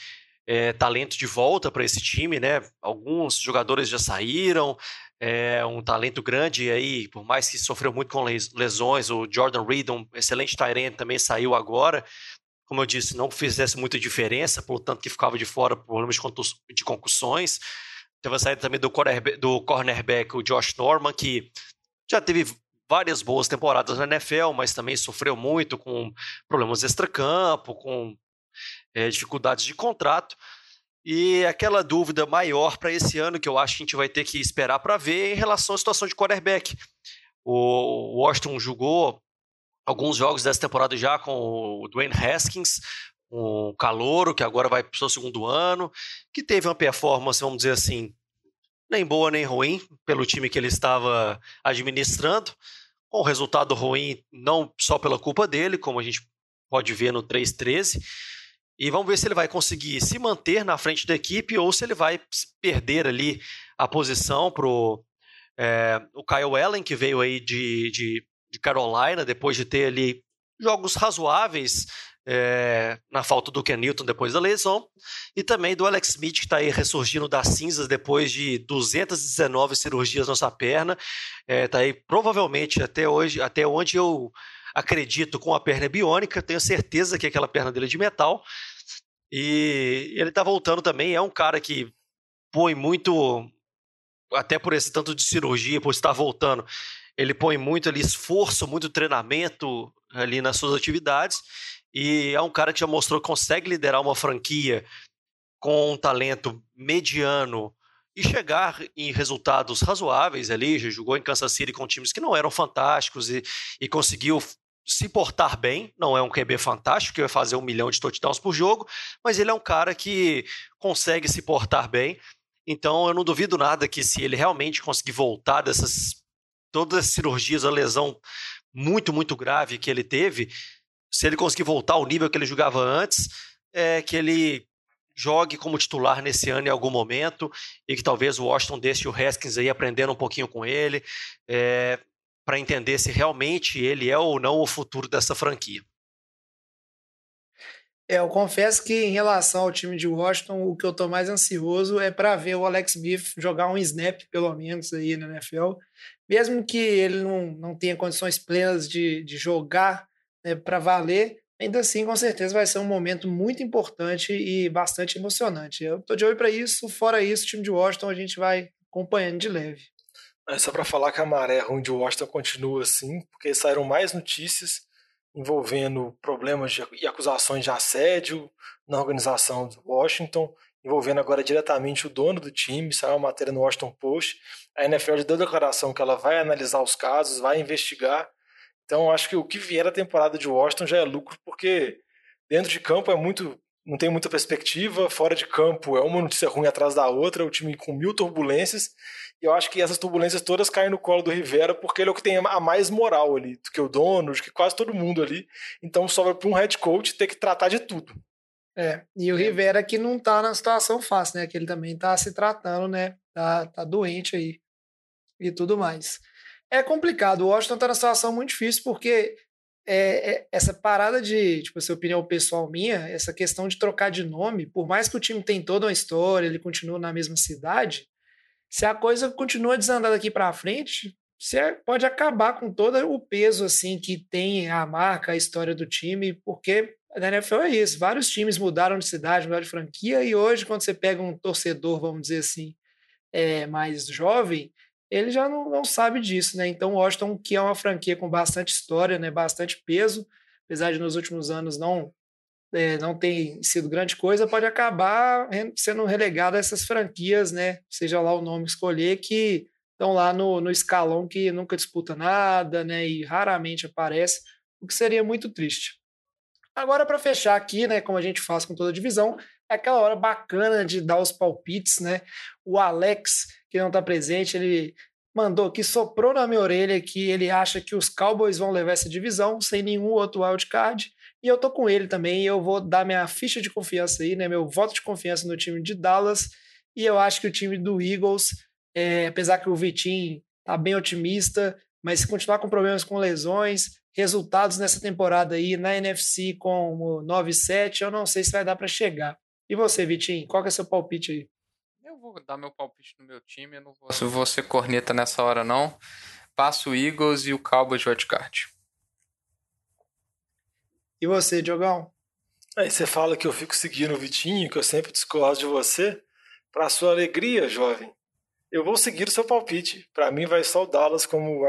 é, talento de volta para esse time, né? Alguns jogadores já saíram, é um talento grande aí, por mais que sofreu muito com lesões, o Jordan Reed, um excelente Tyrant, também saiu agora. Como eu disse, não fizesse muita diferença, portanto que ficava de fora por problemas de concussões. Teve a saída também do cornerback, do cornerback, o Josh Norman, que já teve várias boas temporadas na NFL, mas também sofreu muito com problemas extracampo, com é, dificuldades de contrato. E aquela dúvida maior para esse ano que eu acho que a gente vai ter que esperar para ver é em relação à situação de quarterback. O Washington jogou alguns jogos dessa temporada já com o Dwayne Haskins, um calouro que agora vai para o seu segundo ano, que teve uma performance, vamos dizer assim, nem boa nem ruim pelo time que ele estava administrando, com um resultado ruim não só pela culpa dele, como a gente pode ver no 3-13, e vamos ver se ele vai conseguir se manter na frente da equipe ou se ele vai perder ali a posição para é, o Kyle Allen, que veio aí de, de, de, Carolina, depois de ter ali jogos razoáveis é, na falta do Ken Newton depois da lesão, e também do Alex Smith, que está aí ressurgindo das cinzas depois de 219 cirurgias na sua perna. Está é, aí provavelmente até hoje, até onde eu acredito, com a perna biônica, tenho certeza que aquela perna dele é de metal. E ele tá voltando também, é um cara que põe muito, até por esse tanto de cirurgia, por estar voltando, ele põe muito ali esforço, muito treinamento ali nas suas atividades. E é um cara que já mostrou que consegue liderar uma franquia com um talento mediano e chegar em resultados razoáveis ali. Já jogou em Kansas City com times que não eram fantásticos e, e conseguiu se portar bem. Não é um QB fantástico que vai fazer um milhão de touchdowns por jogo, mas ele é um cara que consegue se portar bem. Então eu não duvido nada que se ele realmente conseguir voltar dessas todas as cirurgias, a lesão muito, muito grave que ele teve, se ele conseguir voltar ao nível que ele jogava antes, é que ele jogue como titular nesse ano em algum momento e que talvez o Washington deixe o Haskins aí aprendendo um pouquinho com ele é, para entender se realmente ele é ou não o futuro dessa franquia. É, eu confesso que em relação ao time de Washington, o que eu estou mais ansioso é para ver o Alex Biff jogar um snap, pelo menos, aí na NFL. Mesmo que ele não, não tenha condições plenas de, de jogar né, para valer, ainda assim, com certeza, vai ser um momento muito importante e bastante emocionante. Eu estou de olho para isso. Fora isso, o time de Washington a gente vai acompanhando de leve. É só para falar que a maré ruim de Washington continua assim, porque saíram mais notícias envolvendo problemas de, e acusações de assédio na organização do Washington, envolvendo agora diretamente o dono do time, saiu uma matéria no Washington Post. A NFL deu declaração que ela vai analisar os casos, vai investigar. Então acho que o que vier a temporada de Washington já é lucro, porque dentro de campo é muito não tem muita perspectiva, fora de campo é uma notícia ruim atrás da outra, o time com mil turbulências, eu acho que essas turbulências todas caem no colo do Rivera, porque ele é o que tem a mais moral ali, do que o dono, do que quase todo mundo ali. Então sobra para um head coach ter que tratar de tudo. É, e o Rivera que não tá na situação fácil, né? Que ele também tá se tratando, né? Tá, tá doente aí e tudo mais. É complicado, o Washington tá numa situação muito difícil porque é, é, essa parada de, tipo, essa opinião pessoal minha, essa questão de trocar de nome, por mais que o time tenha toda uma história, ele continua na mesma cidade, se a coisa continua desandando aqui para frente, você pode acabar com todo o peso assim que tem a marca, a história do time, porque na NFL é isso, vários times mudaram de cidade, mudaram de franquia, e hoje quando você pega um torcedor, vamos dizer assim, é, mais jovem, ele já não, não sabe disso, né? Então, o Washington, que é uma franquia com bastante história, né? Bastante peso, apesar de nos últimos anos não é, não tem sido grande coisa, pode acabar sendo relegado a essas franquias, né? Seja lá o nome escolher, que estão lá no, no escalão que nunca disputa nada, né? E raramente aparece, o que seria muito triste. Agora, para fechar aqui, né? Como a gente faz com toda a divisão, é aquela hora bacana de dar os palpites, né? O Alex, que não está presente, ele mandou que soprou na minha orelha que ele acha que os Cowboys vão levar essa divisão sem nenhum outro wildcard. E eu tô com ele também, eu vou dar minha ficha de confiança aí, né? Meu voto de confiança no time de Dallas. E eu acho que o time do Eagles, é, apesar que o Vitinho tá bem otimista, mas se continuar com problemas com lesões, resultados nessa temporada aí na NFC como 9-7, eu não sei se vai dar para chegar. E você, Vitinho, qual que é seu palpite aí? Eu vou dar meu palpite no meu time, eu não vou, ser corneta nessa hora não. Passo o Eagles e o Cowboys de wildcard. E você, Diogão? Aí você fala que eu fico seguindo o Vitinho, que eu sempre discordo de você. Para sua alegria, jovem, eu vou seguir o seu palpite. Para mim vai só o Dallas como,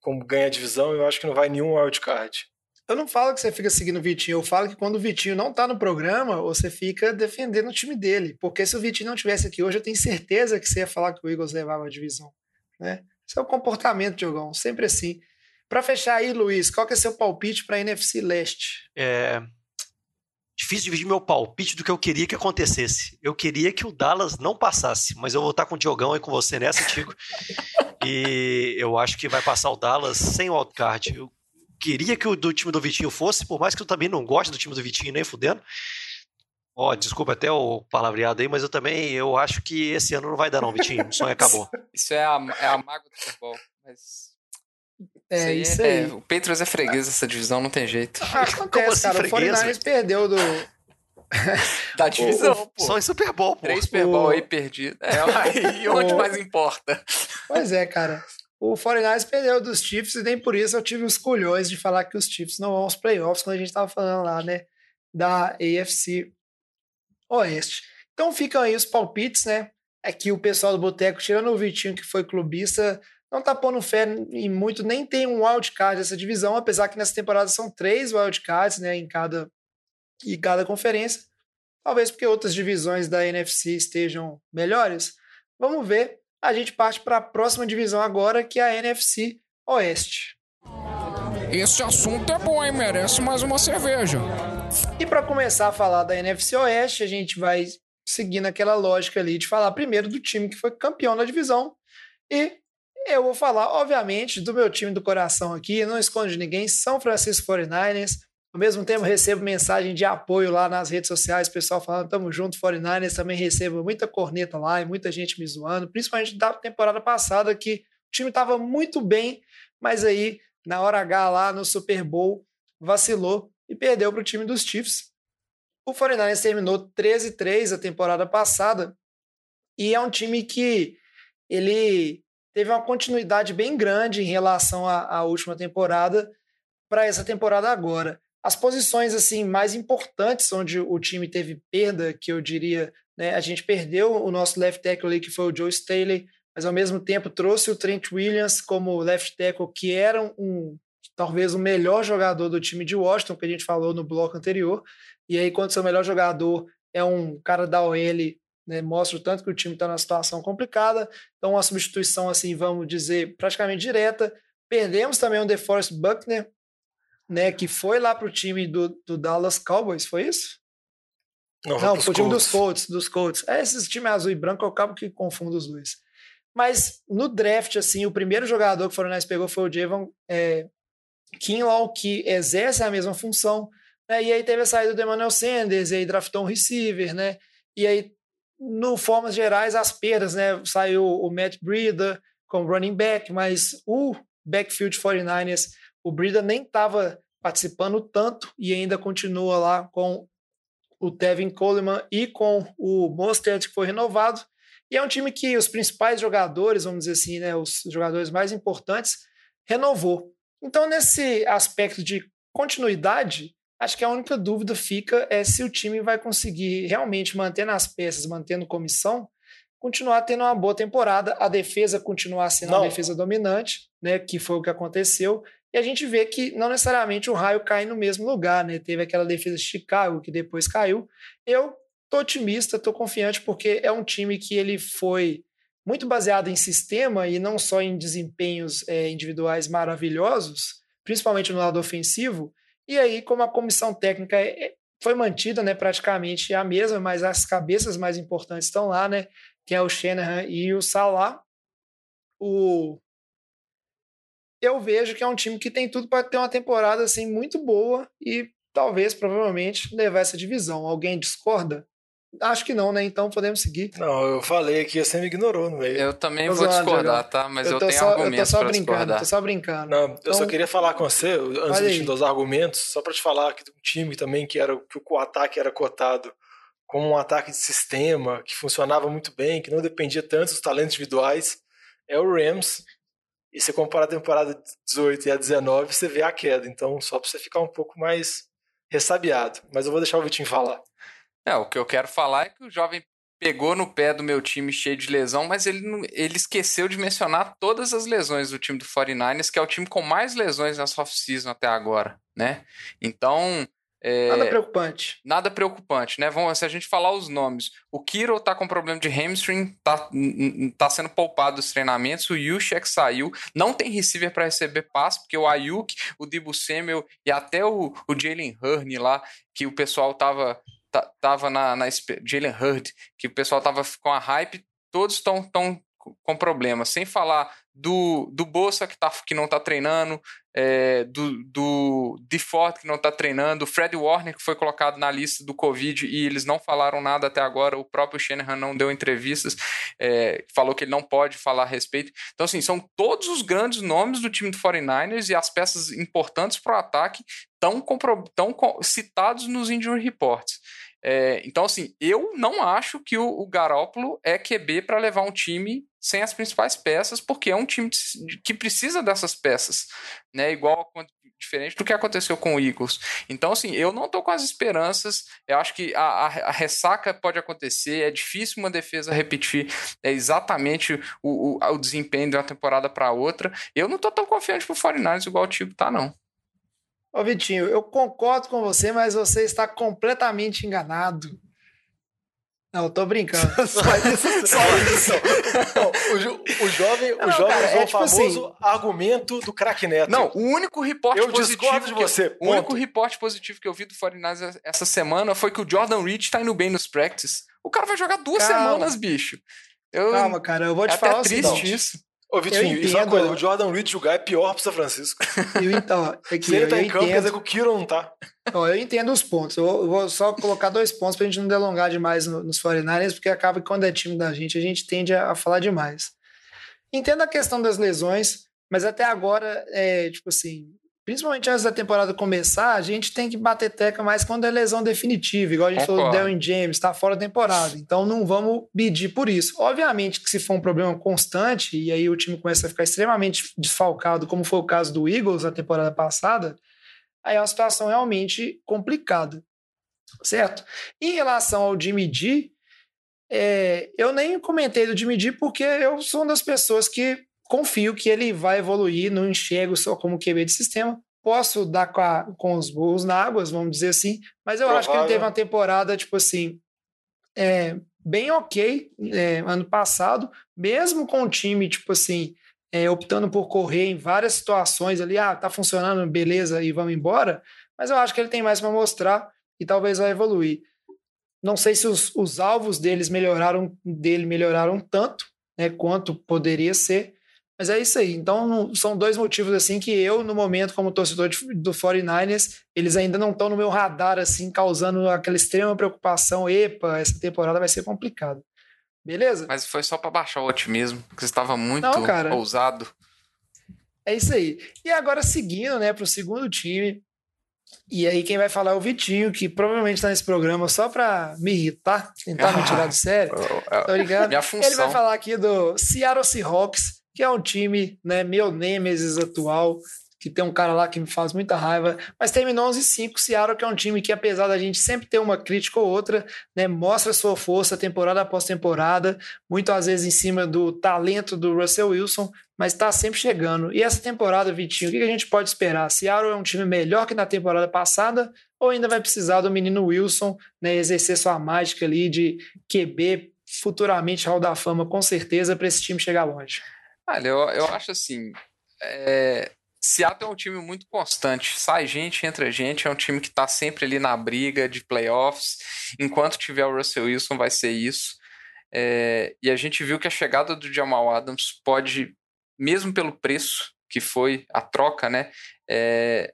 como ganha a divisão, eu acho que não vai nenhum wildcard. Eu não falo que você fica seguindo o Vitinho, eu falo que quando o Vitinho não tá no programa, você fica defendendo o time dele. Porque se o Vitinho não tivesse aqui hoje, eu tenho certeza que você ia falar que o Eagles levava a divisão. Né? Esse é o comportamento, Diogão, sempre assim. Para fechar aí, Luiz, qual que é seu palpite para NFC Leste? É difícil dividir meu palpite do que eu queria que acontecesse. Eu queria que o Dallas não passasse, mas eu vou estar com o Diogão aí com você nessa, Tico. e eu acho que vai passar o Dallas sem o wildcard. Eu queria que o do time do Vitinho fosse, por mais que eu também não goste do time do Vitinho nem fudendo. Ó, oh, desculpa até o palavreado aí, mas eu também eu acho que esse ano não vai dar não, Vitinho. O sonho acabou. Isso é a, é a mago do futebol, mas... É, isso aí. É, o Patriots é freguês dessa divisão, não tem jeito. Ah, acontece, assim, cara. Freguês, o 49ers perdeu do... da divisão, pô. Só em Super Bowl, pô. Três Super Bowl aí perdido. É aí onde mais importa. Pois é, cara. O 49ers perdeu dos Chiefs e nem por isso eu tive os culhões de falar que os Chiefs não vão aos playoffs quando a gente estava falando lá, né, da AFC Oeste. Então ficam aí os palpites, né? É que o pessoal do Boteco, tirando o Vitinho, que foi clubista, não tá pondo fé em muito, nem tem um wildcard essa divisão, apesar que nessa temporada são três wildcards, né, em cada, em cada conferência. Talvez porque outras divisões da NFC estejam melhores, Vamos ver. A gente parte para a próxima divisão agora, que é a NFC Oeste. Esse assunto é bom, hein? Merece mais uma cerveja. E para começar a falar da NFC Oeste, a gente vai seguindo aquela lógica ali de falar primeiro do time que foi campeão da divisão. E eu vou falar, obviamente, do meu time do coração aqui, não esconde ninguém, São Francisco 49ers. Ao mesmo tempo, recebo mensagem de apoio lá nas redes sociais, pessoal falando, tamo junto, 49ers. Também recebo muita corneta lá e muita gente me zoando, principalmente da temporada passada, que o time estava muito bem, mas aí, na hora H lá no Super Bowl, vacilou e perdeu para o time dos Chiefs. O 49ers terminou 13-3 a temporada passada e é um time que ele teve uma continuidade bem grande em relação à, à última temporada para essa temporada agora. As posições assim mais importantes onde o time teve perda, que eu diria, né, a gente perdeu o nosso left tackle ali, que foi o Joe Staley, mas ao mesmo tempo trouxe o Trent Williams como left tackle, que era um talvez o melhor jogador do time de Washington, que a gente falou no bloco anterior. E aí, quando seu melhor jogador é um cara da OL, né, mostra o tanto que o time está numa situação complicada. Então, uma substituição, assim, vamos dizer, praticamente direta. Perdemos também o DeForest Buckner, né, que foi lá para o time do, do, Dallas Cowboys, foi isso? Não, Não pro time dos Colts, dos Colts. É, esses time azul e branco, eu acabo que confundo os dois. Mas no draft, assim, o primeiro jogador que o Foreigners pegou foi o Javon é, Kinlaw, que exerce a mesma função. Né? E aí teve a saída do Emmanuel Sanders, e aí draftou um receiver, né? E aí, no formas gerais, as perdas, né? Saiu o Matt Breida como running back, mas o backfield 49ers o Brida nem estava participando tanto e ainda continua lá com o Tevin Coleman e com o Mostert, que foi renovado. E é um time que os principais jogadores, vamos dizer assim, né, os jogadores mais importantes, renovou. Então, nesse aspecto de continuidade, acho que a única dúvida fica é se o time vai conseguir realmente manter as peças, mantendo comissão, continuar tendo uma boa temporada, a defesa continuar sendo Não. uma defesa dominante, né, que foi o que aconteceu, e a gente vê que não necessariamente o raio cai no mesmo lugar, né? Teve aquela defesa de Chicago que depois caiu. Eu tô otimista, tô confiante porque é um time que ele foi muito baseado em sistema e não só em desempenhos é, individuais maravilhosos, principalmente no lado ofensivo. E aí, como a comissão técnica é, é foi mantida, né, praticamente a mesma, mas as cabeças mais importantes estão lá, né, que é o Shanahan e o Salah. O eu vejo que é um time que tem tudo para ter uma temporada assim muito boa e talvez, provavelmente, levar essa divisão. Alguém discorda? Acho que não, né? Então podemos seguir. Não, eu falei que você me ignorou no meio. Eu também tô vou discordar, tá? Mas eu, eu tenho só, argumentos eu tô só brincando, discordar. Tô só brincando. Não, então, eu só queria falar com você, antes de te dar os argumentos, só para te falar que um time também que era que o ataque era cotado como um ataque de sistema, que funcionava muito bem, que não dependia tanto dos talentos individuais, é o Rams. E se comparar a temporada 18 e a 19, você vê a queda. Então, só para você ficar um pouco mais ressabiado. Mas eu vou deixar o Vitinho falar. É, o que eu quero falar é que o jovem pegou no pé do meu time cheio de lesão, mas ele, ele esqueceu de mencionar todas as lesões do time do 49ers, que é o time com mais lesões nessa off-season até agora, né? Então, é, nada preocupante. Nada preocupante, né? Vamos, se a gente falar os nomes, o Kiro tá com problema de hamstring, tá, tá sendo poupado dos treinamentos, o Yushek saiu, não tem receiver para receber passe, porque o Ayuk, o Dibu Samuel e até o, o Jalen Hurn lá, que o pessoal tava, tava na, na Jalen Hurd, que o pessoal tava com a hype, todos estão com problemas. Sem falar do, do Bolsa que, tá, que não está treinando, é, do, do que não está treinando, o Fred Warner que foi colocado na lista do Covid e eles não falaram nada até agora, o próprio Shanahan não deu entrevistas, é, falou que ele não pode falar a respeito. Então, assim, são todos os grandes nomes do time do 49ers e as peças importantes para o ataque estão citados nos injury reports. É, então, assim, eu não acho que o, o Garópolo é QB para levar um time sem as principais peças, porque é um time que precisa dessas peças, né? Igual diferente do que aconteceu com o Eagles. Então, assim, eu não estou com as esperanças. Eu acho que a, a, a, ressaca pode acontecer. É difícil uma defesa repetir é exatamente o, o, o desempenho de uma temporada para outra. Eu não estou tão confiante pro 49ers igual o Tico tá, não. Ô Vitinho, eu concordo com você, mas você está completamente enganado. Não, eu tô brincando. Só isso. Só isso. O, jo- o jovem, o Não, jovem cara, usou é o tipo famoso assim- argumento do craque Neto. Não, o único reporte Eu positivo. de que eu- você, o único reporte positivo que eu vi do 49ers essa semana foi que o Jordan Reed tá indo bem nos practice. O cara vai jogar duas Calma. semanas, bicho. Eu, Calma, cara, eu vou é te até falar o triste seguinte. isso. Ô, Vitinho, isso é uma coisa. O Jordan Reed jogar é pior pro São Francisco. Eu, então, é que Se ele tá em campo, quer dizer que o Kiro não tá. eu entendo os pontos. Eu vou, eu vou só colocar dois pontos pra gente não delongar demais no- nos 49ers, porque acaba que quando é time da gente, a gente tende a, a falar demais. Entendo a questão das lesões, mas até agora, é, tipo assim, principalmente antes da temporada começar, a gente tem que bater teca mais quando é lesão definitiva, igual a gente falou do Concordo. Darren James, tá fora da temporada. Então não vamos medir por isso. Obviamente que se for um problema constante, e aí o time começa a ficar extremamente desfalcado, como foi o caso do Eagles na temporada passada, aí é uma situação realmente complicada. Certo? Em relação ao Jimmy G, é, eu nem comentei do Jimmy G porque eu sou uma das pessoas que confio que ele vai evoluir, não enxergo só como QB de sistema. Posso dar com, a- com os burros na água, vamos dizer assim, mas eu acho que ele Provável. teve uma temporada, tipo assim, é, bem ok é, ano passado, mesmo com o time, tipo assim, é, optando por correr em várias situações ali, ah, tá funcionando, beleza, e vamos embora. Mas eu acho que ele tem mais para mostrar e talvez vai evoluir. Não sei se os, os alvos deles melhoraram, dele melhoraram tanto, né, quanto poderia ser. Mas é isso aí. Então, são dois motivos assim que eu, no momento, como torcedor do 49ers, eles ainda não estão no meu radar, assim, causando aquela extrema preocupação. Epa, essa temporada vai ser complicada. Beleza? Mas foi só pra baixar o otimismo, porque você estava muito Não, cara. ousado. É isso aí. E agora seguindo, né, para o segundo time. E aí quem vai falar é o Vitinho, que provavelmente está nesse programa só para me irritar, tentar me tirar do sério. Tô ligado? Minha Ele vai função. falar aqui do Seattle Seahawks, que é um time, né, meu nêmesis atual, que tem um cara lá que me faz muita raiva, mas terminou 11-5, Seattle que é um time que apesar da gente sempre ter uma crítica ou outra, né, mostra sua força temporada após temporada, muitas vezes em cima do talento do Russell Wilson, mas está sempre chegando. E essa temporada, Vitinho, o que a gente pode esperar? Seattle é um time melhor que na temporada passada ou ainda vai precisar do menino Wilson, né, exercer sua mágica ali de QB futuramente Hall da Fama, com certeza, para esse time chegar longe. Olha, eu, eu acho assim. É... Seattle é um time muito constante. Sai gente, entra gente. É um time que tá sempre ali na briga de playoffs. Enquanto tiver o Russell Wilson, vai ser isso. É, E a gente viu que a chegada do Jamal Adams pode, mesmo pelo preço que foi a troca, né? é,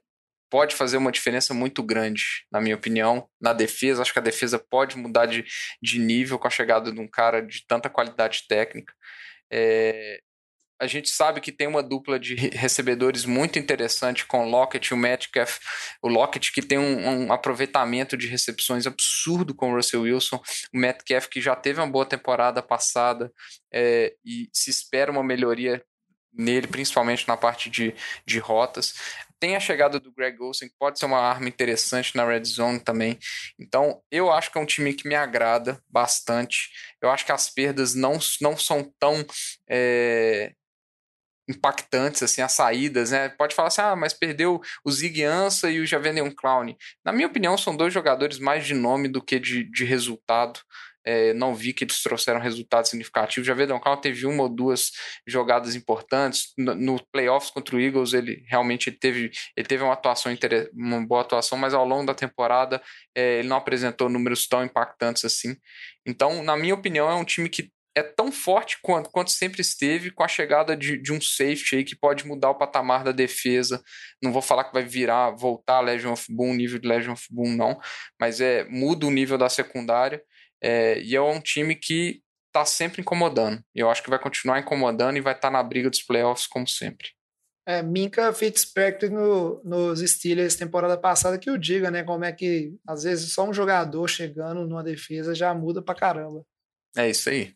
Pode fazer uma diferença muito grande, na minha opinião, na defesa. Acho que a defesa pode mudar de, de nível com a chegada de um cara de tanta qualidade técnica. É, a gente sabe que tem uma dupla de re- recebedores muito interessante com o Lockett e o Metcalf. O Lockett que tem um, um aproveitamento de recepções absurdo com o Russell Wilson. O Metcalf que já teve uma boa temporada passada é, e se espera uma melhoria nele, principalmente na parte de, de rotas. Tem a chegada do Greg Olsen, que pode ser uma arma interessante na red zone também. Então, eu acho que é um time que me agrada bastante. Eu acho que as perdas não, não são tão é, impactantes, assim, as saídas, né? Pode falar assim, ah, mas perdeu o Zig Ansah e o Javenion Clown. Na minha opinião, são dois jogadores mais de nome do que de, de resultado. É, não vi que eles trouxeram resultados significativos. Javenion Clown teve uma ou duas jogadas importantes. No, no playoffs contra o Eagles, ele realmente teve, ele teve uma atuação uma boa atuação, mas ao longo da temporada é, ele não apresentou números tão impactantes assim. Então, na minha opinião, é um time que é tão forte quanto, quanto sempre esteve com a chegada de, de um safety aí que pode mudar o patamar da defesa. Não vou falar que vai virar, voltar a Legion of Boom, nível de Legion of Boom, não, mas é muda o nível da secundária. É, e é um time que tá sempre incomodando. E eu acho que vai continuar incomodando e vai estar na briga dos playoffs como sempre. É, Minka Fitzpatrick no, nos Steelers temporada passada que o diga, né? Como é que às vezes só um jogador chegando numa defesa já muda pra caramba. É isso aí.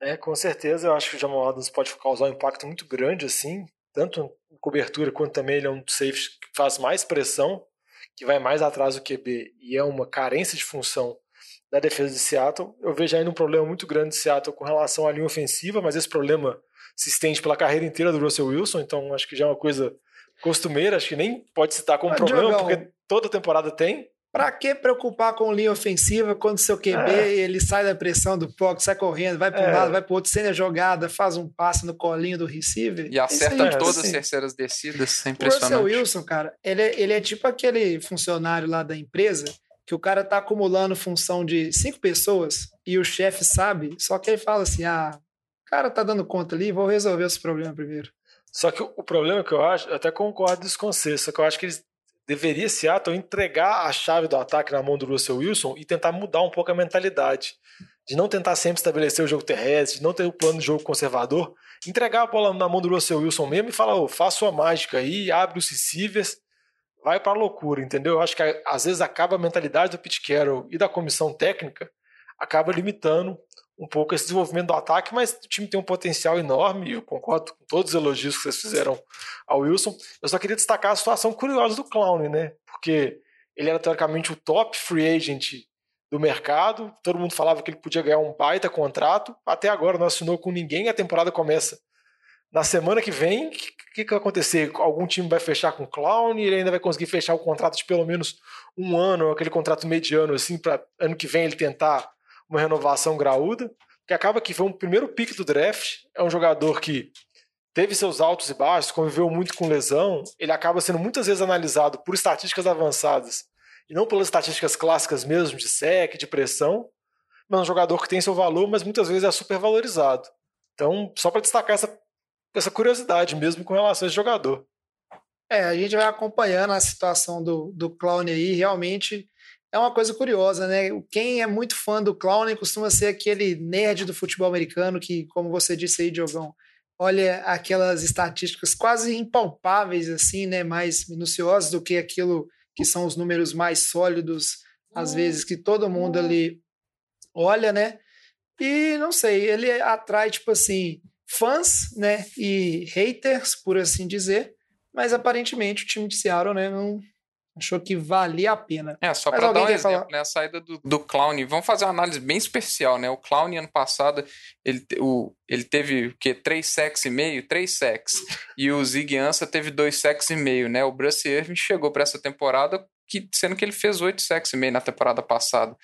É, com certeza, eu acho que o Jamal Adams pode causar um impacto muito grande, assim, tanto em cobertura quanto também ele é um safety que faz mais pressão, que vai mais atrás do QB e é uma carência de função da defesa de Seattle. Eu vejo ainda um problema muito grande de Seattle com relação à linha ofensiva, mas esse problema se estende pela carreira inteira do Russell Wilson, então acho que já é uma coisa costumeira, acho que nem pode citar como Ah, problema, Diogão. porque toda temporada tem. Pra que preocupar com linha ofensiva quando seu QB É. ele sai da pressão do pocket, sai correndo, vai para um É. lado, vai para outro, sendo a jogada, faz um passe no colinho do receiver? E acerta aí, todas assim, as terceiras descidas. É O Russell impressionante. Wilson, cara, ele é, ele é tipo aquele funcionário lá da empresa que o cara tá acumulando função de cinco pessoas e o chefe sabe, só que ele fala assim: ah, o cara tá dando conta ali, vou resolver os problemas primeiro. Só que o o problema que eu acho, eu até concordo isso com você, só que eu acho que eles deveria Seattle entregar a chave do ataque na mão do Russell Wilson e tentar mudar um pouco a mentalidade. De não tentar sempre estabelecer o jogo terrestre, de não ter o plano de jogo conservador, entregar a bola na mão do Russell Wilson mesmo e falar, ô, faz sua mágica aí, abre os receivers, vai pra loucura, entendeu? Eu acho que às vezes acaba a mentalidade do Pete Carroll e da comissão técnica, acaba limitando um pouco esse desenvolvimento do ataque, mas o time tem um potencial enorme, eu concordo com todos os elogios que vocês fizeram ao Wilson. Eu só queria destacar a situação curiosa do Clown, né? Porque ele era teoricamente o top free agent do mercado, todo mundo falava que ele podia ganhar um baita contrato, até agora não assinou com ninguém, a temporada começa na semana que vem, o que, que, que vai acontecer? Algum time vai fechar com o Clown e ele ainda vai conseguir fechar o contrato de pelo menos um ano, aquele contrato mediano, assim, para ano que vem ele tentar uma renovação graúda, que acaba que foi um primeiro pick do draft, é um jogador que teve seus altos e baixos, conviveu muito com lesão, ele acaba sendo muitas vezes analisado por estatísticas avançadas e não pelas estatísticas clássicas mesmo, de sec, de pressão, mas é um jogador que tem seu valor, mas muitas vezes é super valorizado. Então, só para destacar essa, essa curiosidade mesmo com relação a esse jogador. É, a gente vai acompanhando a situação do, do Clown aí, realmente é uma coisa curiosa, né? Quem é muito fã do Clown costuma ser aquele nerd do futebol americano que, como você disse aí, Diogão, olha aquelas estatísticas quase impalpáveis, assim, né? Mais minuciosas do que aquilo que são os números mais sólidos, às vezes, que todo mundo ali olha, né? E não sei, ele atrai, tipo assim, fãs, né? E haters, por assim dizer. Mas aparentemente o time de Seattle, né, não achou que valia a pena. É, só para dar um exemplo, falar? né, a saída do, do Clown, vamos fazer uma análise bem especial, né? O Clown ano passado, ele, o, ele teve o quê? Três sacks e meio? Três sacks. E o Zig Ansah teve dois sacks e meio, né? O Bruce Irving chegou para essa temporada, que, sendo que ele fez oito sacks e meio na temporada passada.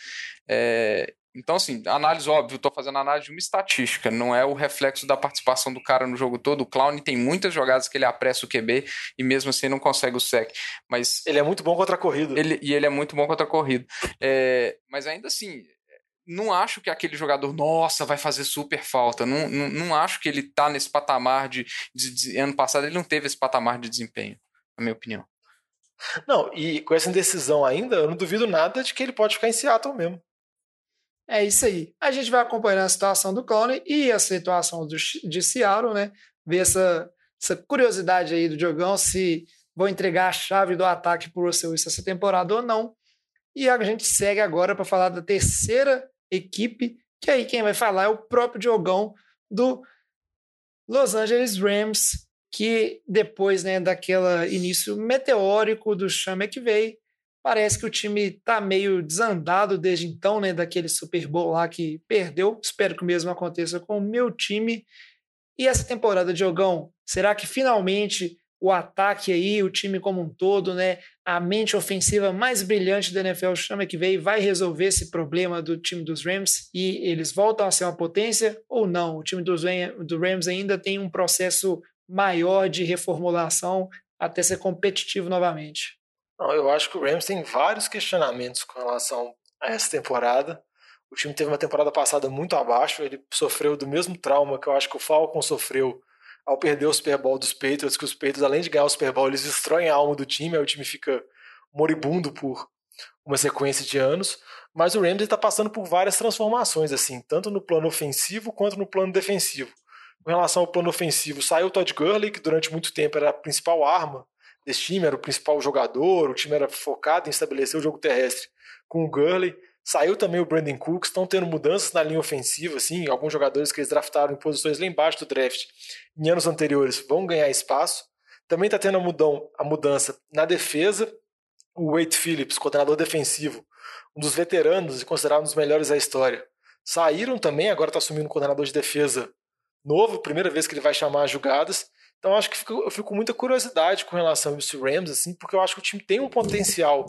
É, então, assim, análise óbvio, estou fazendo análise de uma estatística, não é o reflexo da participação do cara no jogo todo. O Clown tem muitas jogadas que ele apressa o QB e mesmo assim não consegue o sec. Mas Ele é muito bom contra a corrida. ele, e ele é muito bom contra a corrida. É, mas ainda assim, não acho que aquele jogador, nossa, vai fazer super falta. Não, não, não acho que ele tá nesse patamar de, de- de- Ano passado ele não teve esse patamar de desempenho, na minha opinião. Não, e com essa indecisão ainda, eu não duvido nada de que ele pode ficar em Seattle mesmo. É isso aí. A gente vai acompanhando a situação do Clown e a situação do, de Seattle, né? Ver essa, essa curiosidade aí do Diogão, se vão entregar a chave do ataque para o Russell essa temporada ou não. E a gente segue agora para falar da terceira equipe, que aí quem vai falar é o próprio Diogão do Los Angeles Rams, que depois né, daquele início meteórico do Sean McVay, parece que o time tá meio desandado desde então, né, daquele Super Bowl lá que perdeu. Espero que o mesmo aconteça com o meu time. E essa temporada, Diogão, será que finalmente o ataque aí, o time como um todo, né, a mente ofensiva mais brilhante da NFL, chama que veio, vai resolver esse problema do time dos Rams e eles voltam a ser uma potência ou não? O time dos do Rams ainda tem um processo maior de reformulação até ser competitivo novamente. Não, eu acho que o Rams tem vários questionamentos com relação a essa temporada. O time teve uma temporada passada muito abaixo, ele sofreu do mesmo trauma que eu acho que o Falcon sofreu ao perder o Super Bowl dos Patriots, que os Patriots, além de ganhar o Super Bowl, eles destroem a alma do time, aí o time fica moribundo por uma sequência de anos. Mas o Rams está passando por várias transformações, assim, tanto no plano ofensivo quanto no plano defensivo. Com relação ao plano ofensivo, saiu o Todd Gurley, que durante muito tempo era a principal arma desse time, era o principal jogador, o time era focado em estabelecer o jogo terrestre com o Gurley. Saiu também o Brandon Cooks, estão tendo mudanças na linha ofensiva, assim, alguns jogadores que eles draftaram em posições lá embaixo do draft em anos anteriores vão ganhar espaço. Também está tendo a, mudão, a mudança na defesa. O Wade Phillips, coordenador defensivo, um dos veteranos e considerado um dos melhores da história, saíram também, agora está assumindo um coordenador de defesa novo, primeira vez que ele vai chamar as jogadas. Então acho que fico, eu fico com muita curiosidade com relação a esse Rams, assim, porque eu acho que o time tem um potencial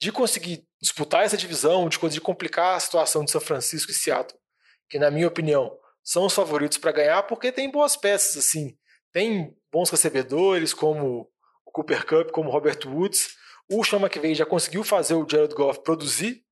de conseguir disputar essa divisão, de conseguir complicar a situação de São Francisco e Seattle, que na minha opinião são os favoritos para ganhar, porque tem boas peças, assim, tem bons recebedores como o Cooper Cup, como o Robert Woods, o Sean McVay já conseguiu fazer o Jared Goff produzir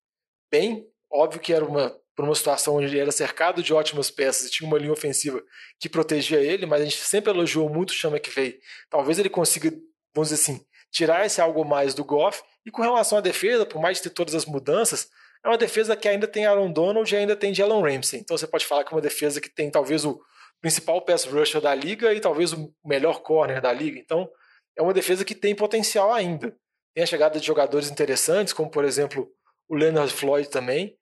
bem, óbvio que era uma por uma situação onde ele era cercado de ótimas peças e tinha uma linha ofensiva que protegia ele, mas a gente sempre elogiou muito o Sean McVay. Talvez ele consiga, vamos dizer assim, tirar esse algo mais do Goff. E com relação à defesa, por mais de ter todas as mudanças, é uma defesa que ainda tem Aaron Donald e ainda tem Jalen Ramsey. Então você pode falar que é uma defesa que tem talvez o principal pass rusher da liga e talvez o melhor corner da liga. Então é uma defesa que tem potencial ainda. Tem a chegada de jogadores interessantes, como por exemplo o Leonard Floyd também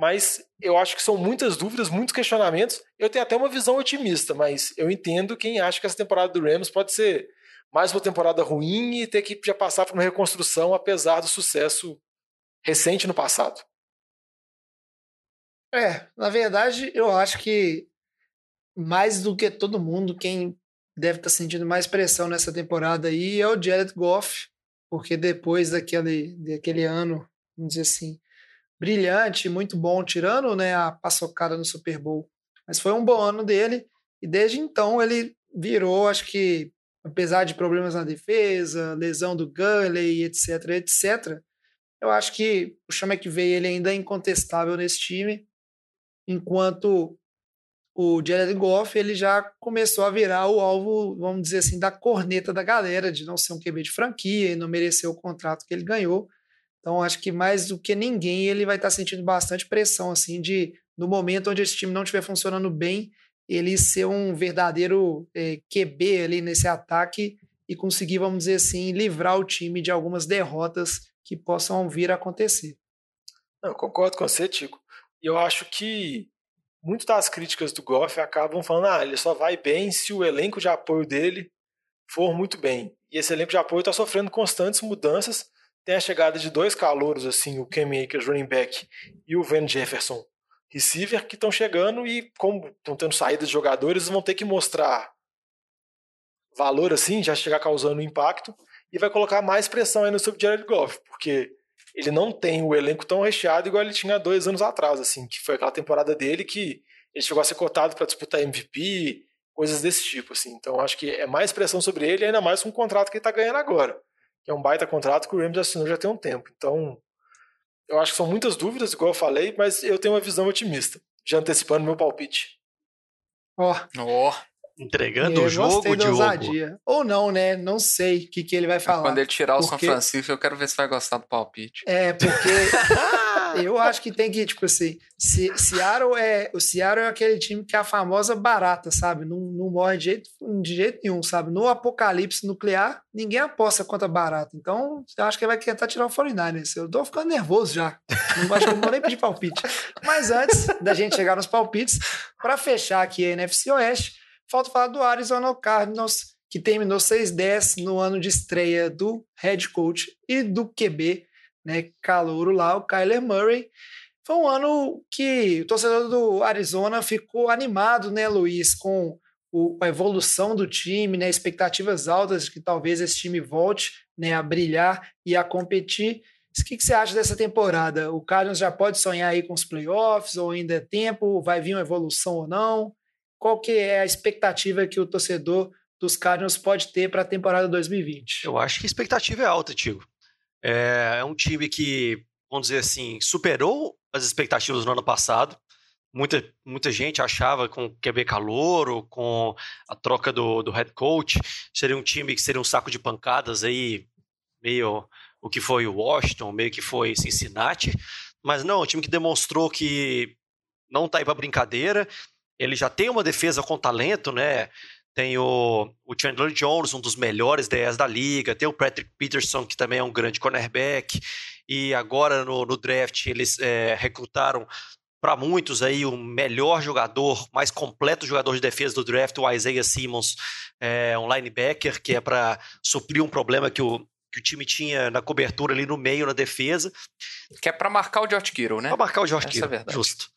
mas eu acho que são muitas dúvidas, muitos questionamentos. Eu tenho até uma visão otimista, mas eu entendo quem acha que essa temporada do Rams pode ser mais uma temporada ruim e ter que já passar por uma reconstrução, apesar do sucesso recente no passado. É, na verdade, eu acho que mais do que todo mundo, quem deve estar sentindo mais pressão nessa temporada aí é o Jared Goff, porque depois daquele, daquele ano, vamos dizer assim, brilhante, muito bom, tirando né, a paçocada no Super Bowl. Mas foi um bom ano dele, e desde então ele virou, acho que, apesar de problemas na defesa, lesão do Gurley, etc, etc, eu acho que o Chama que veio ele ainda é incontestável nesse time, enquanto o Jared Goff ele já começou a virar o alvo, vamos dizer assim, da corneta da galera, de não ser um QB de franquia e não merecer o contrato que ele ganhou. Então, acho que mais do que ninguém, ele vai estar sentindo bastante pressão, assim, de no momento onde esse time não estiver funcionando bem, ele ser um verdadeiro é, QB ali nesse ataque e conseguir, vamos dizer assim, livrar o time de algumas derrotas que possam vir a acontecer. Eu concordo com você, Tico. E eu acho que muitas das críticas do Goff acabam falando, ah, ele só vai bem se o elenco de apoio dele for muito bem. E esse elenco de apoio está sofrendo constantes mudanças, tem a chegada de dois calouros, assim, o Cam Akers, running back, e o Van Jefferson, receiver, que estão chegando e, como estão tendo saídas de jogadores, vão ter que mostrar valor, assim, já chegar causando impacto, e vai colocar mais pressão aí no sub Jared Goff, porque ele não tem o elenco tão recheado igual ele tinha dois anos atrás, assim, que foi aquela temporada dele que ele chegou a ser cotado para disputar MVP, coisas desse tipo, assim. Então acho que é mais pressão sobre ele, ainda mais com o contrato que ele está ganhando agora que é um baita contrato que o Rams assinou já tem um tempo. Então, eu acho que são muitas dúvidas, igual eu falei, mas eu tenho uma visão otimista, já antecipando meu palpite. Ó. Oh. oh. Entregando o jogo de ousadia. Ou não, né? Não sei o que, que ele vai falar. Quando ele tirar o São Francisco, eu quero ver se vai gostar do palpite. É, porque eu acho que tem que, tipo assim, se, Seattle é. O Seattle é aquele time que é a famosa barata, sabe? Não, não morre de jeito, de jeito nenhum, sabe? No apocalipse nuclear, ninguém aposta contra barata. Então, eu acho que ele vai tentar tirar o 49ers. Eu tô ficando nervoso já. Não acho que não vou nem pedir palpite. Mas antes da gente chegar nos palpites, para fechar aqui a NFC Oeste, falta falar do Arizona Cardinals, que terminou 6-10 no ano de estreia do head coach e do QB né, calouro lá, o Kyler Murray. Foi um ano que o torcedor do Arizona ficou animado, né, Luiz, com o, a evolução do time, né, expectativas altas de que talvez esse time volte né, a brilhar e a competir. O que, que você acha dessa temporada? O Cardinals já pode sonhar aí com os playoffs ou ainda é tempo? Vai vir uma evolução ou não? Qual que é a expectativa que o torcedor dos Cardinals pode ter para a temporada 2020? Eu acho que a expectativa é alta, Tigo. É, é um time que, vamos dizer assim, superou as expectativas no ano passado. Muita, muita gente achava com o QB Calouro, com a troca do, do head coach, seria um time que seria um saco de pancadas aí, meio o que foi o Washington, meio que foi Cincinnati. Mas não, é um time que demonstrou que não está aí para brincadeira. Ele já tem uma defesa com talento, né? Tem o, o Chandler Jones, um dos melhores 10 da liga. Tem o Patrick Peterson, que também é um grande cornerback. E agora no, no draft eles é, recrutaram para muitos aí o melhor jogador, mais completo jogador de defesa do draft, o Isaiah Simmons, é, um linebacker, que é para suprir um problema que o, que o time tinha na cobertura ali no meio, na defesa. Que é para marcar o George Kittle, né? Para marcar o George Essa Kittle, é justo.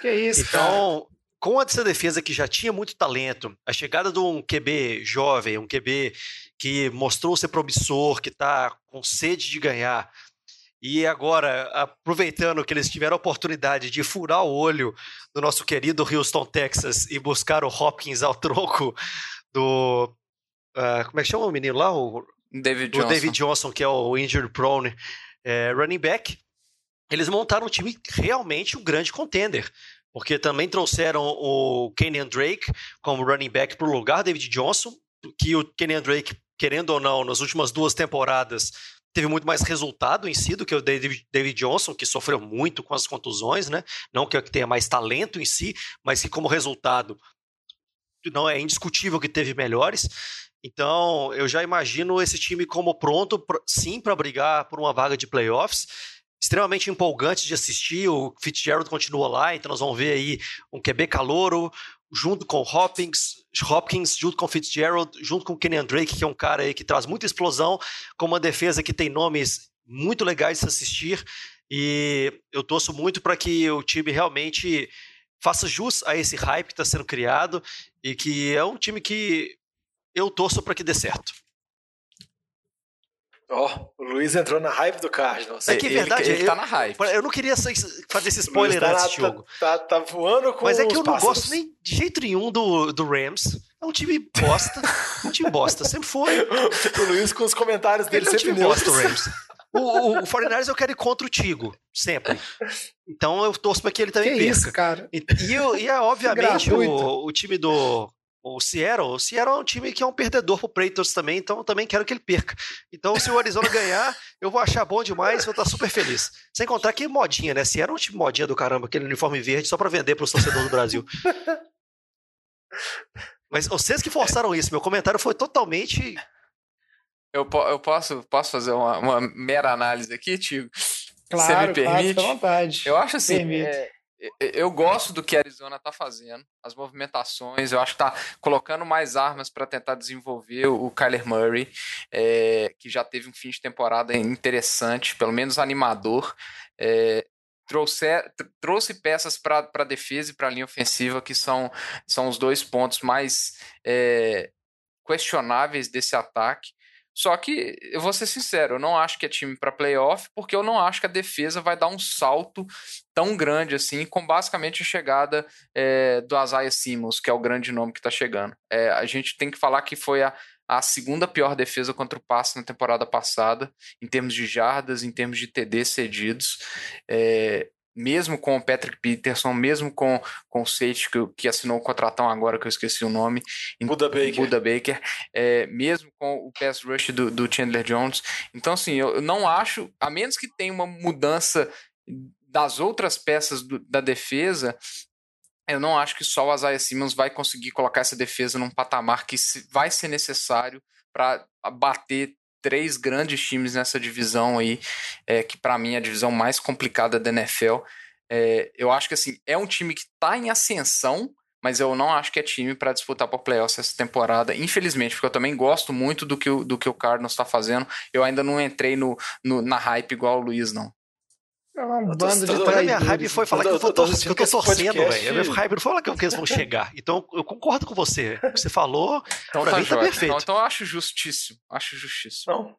Que isso, Então, cara com essa defesa que já tinha muito talento, a chegada de um QB jovem, um QB que mostrou ser promissor, que está com sede de ganhar, e agora, aproveitando que eles tiveram a oportunidade de furar o olho do nosso querido Houston, Texas, e buscar o Hopkins ao troco do. Uh, como é que chama o menino lá? O David do Johnson. David Johnson, que é o injured prone é, running back. Eles montaram um time realmente um grande contender. Porque também trouxeram o Kenyan Drake como running back para o lugar David Johnson, que o Kenyan Drake, querendo ou não, nas últimas duas temporadas teve muito mais resultado em si do que o David, David Johnson, que sofreu muito com as contusões, né? Não que tenha mais talento em si, mas que como resultado não é indiscutível que teve melhores. Então, eu já imagino esse time como pronto, sim, para brigar por uma vaga de playoffs. Extremamente empolgante de assistir. O Fitzgerald continua lá, então nós vamos ver aí um QB calouro, junto com Hopkins, Hopkins, junto com Fitzgerald, junto com Kenny Drake, que é um cara aí que traz muita explosão, com uma defesa que tem nomes muito legais de se assistir. E eu torço muito para que o time realmente faça jus a esse hype que está sendo criado e que é um time que eu torço para que dê certo. Ó, oh, o Luiz entrou na hype do Cardinals. É que é verdade, ele, ele eu, tá na hype. Eu não queria fazer esse spoiler tá, antes, Diogo. Tá, tá, voando com Mas é que eu não pássaros. gosto nem de jeito nenhum do, do Rams. É um time bosta. um time bosta, sempre foi. o Luiz com os comentários dele Ele é um sempre time bosta, o Rams. O, o, o 49ers eu quero ir contra o Tigo, sempre. Então eu torço para que ele também que perca. isso, cara? E, e, e é obviamente o, o, time do o Seattle, o Seattle é um time que é um perdedor pro Patriots também, então eu também quero que ele perca. Então se o Arizona ganhar, eu vou achar bom demais, vou estar super feliz. Sem contar que modinha, né? Seattle é um time modinha do caramba, aquele uniforme verde só para vender pros torcedores do Brasil. Mas vocês que forçaram isso, meu comentário foi totalmente eu, eu posso, posso fazer uma, uma mera análise aqui, Tigo? Claro, Você me permite? Claro, vontade. Eu acho assim, é, eu gosto do que a Arizona está fazendo, as movimentações, eu acho que está colocando mais armas para tentar desenvolver o Kyler Murray, é, que já teve um fim de temporada interessante, pelo menos animador. É, trouxe, trouxe peças para a defesa e para a linha ofensiva, que são, são os dois pontos mais é, questionáveis desse ataque. Só que, eu vou ser sincero, eu não acho que é time para playoff, porque eu não acho que a defesa vai dar um salto tão grande assim, com basicamente a chegada é, do Isaiah Simmons, que é o grande nome que está chegando. É, a gente tem que falar que foi a, a segunda pior defesa contra o passe na temporada passada, em termos de jardas, em termos de TD cedidos. É, mesmo com o Patrick Peterson, mesmo com, com o Sage, que, que assinou o contratão agora, que eu esqueci o nome. Buda Baker. Buda Baker. É, mesmo com o pass rush do, do Chandler Jones. Então, assim, eu, eu não acho, a menos que tenha uma mudança das outras peças do, da defesa, eu não acho que só o Isaiah Simmons vai conseguir colocar essa defesa num patamar que vai ser necessário para bater três grandes times nessa divisão aí, é, que para mim é a divisão mais complicada da NFL. É, eu acho que assim, é um time que está em ascensão, mas eu não acho que é time para disputar por playoffs essa temporada, infelizmente, porque eu também gosto muito do que o, do que o Cardinals está fazendo. Eu ainda não entrei no, no, na hype igual o Luiz, não. É um bando de a minha hype foi falar que eu tô, tô, que eu tô torcendo, velho. A minha hype não foi falar que eles vão chegar. Então eu concordo com você. O que você falou, então, pra tá mim tá perfeito. Não, então eu acho justíssimo. Acho justíssimo. Não.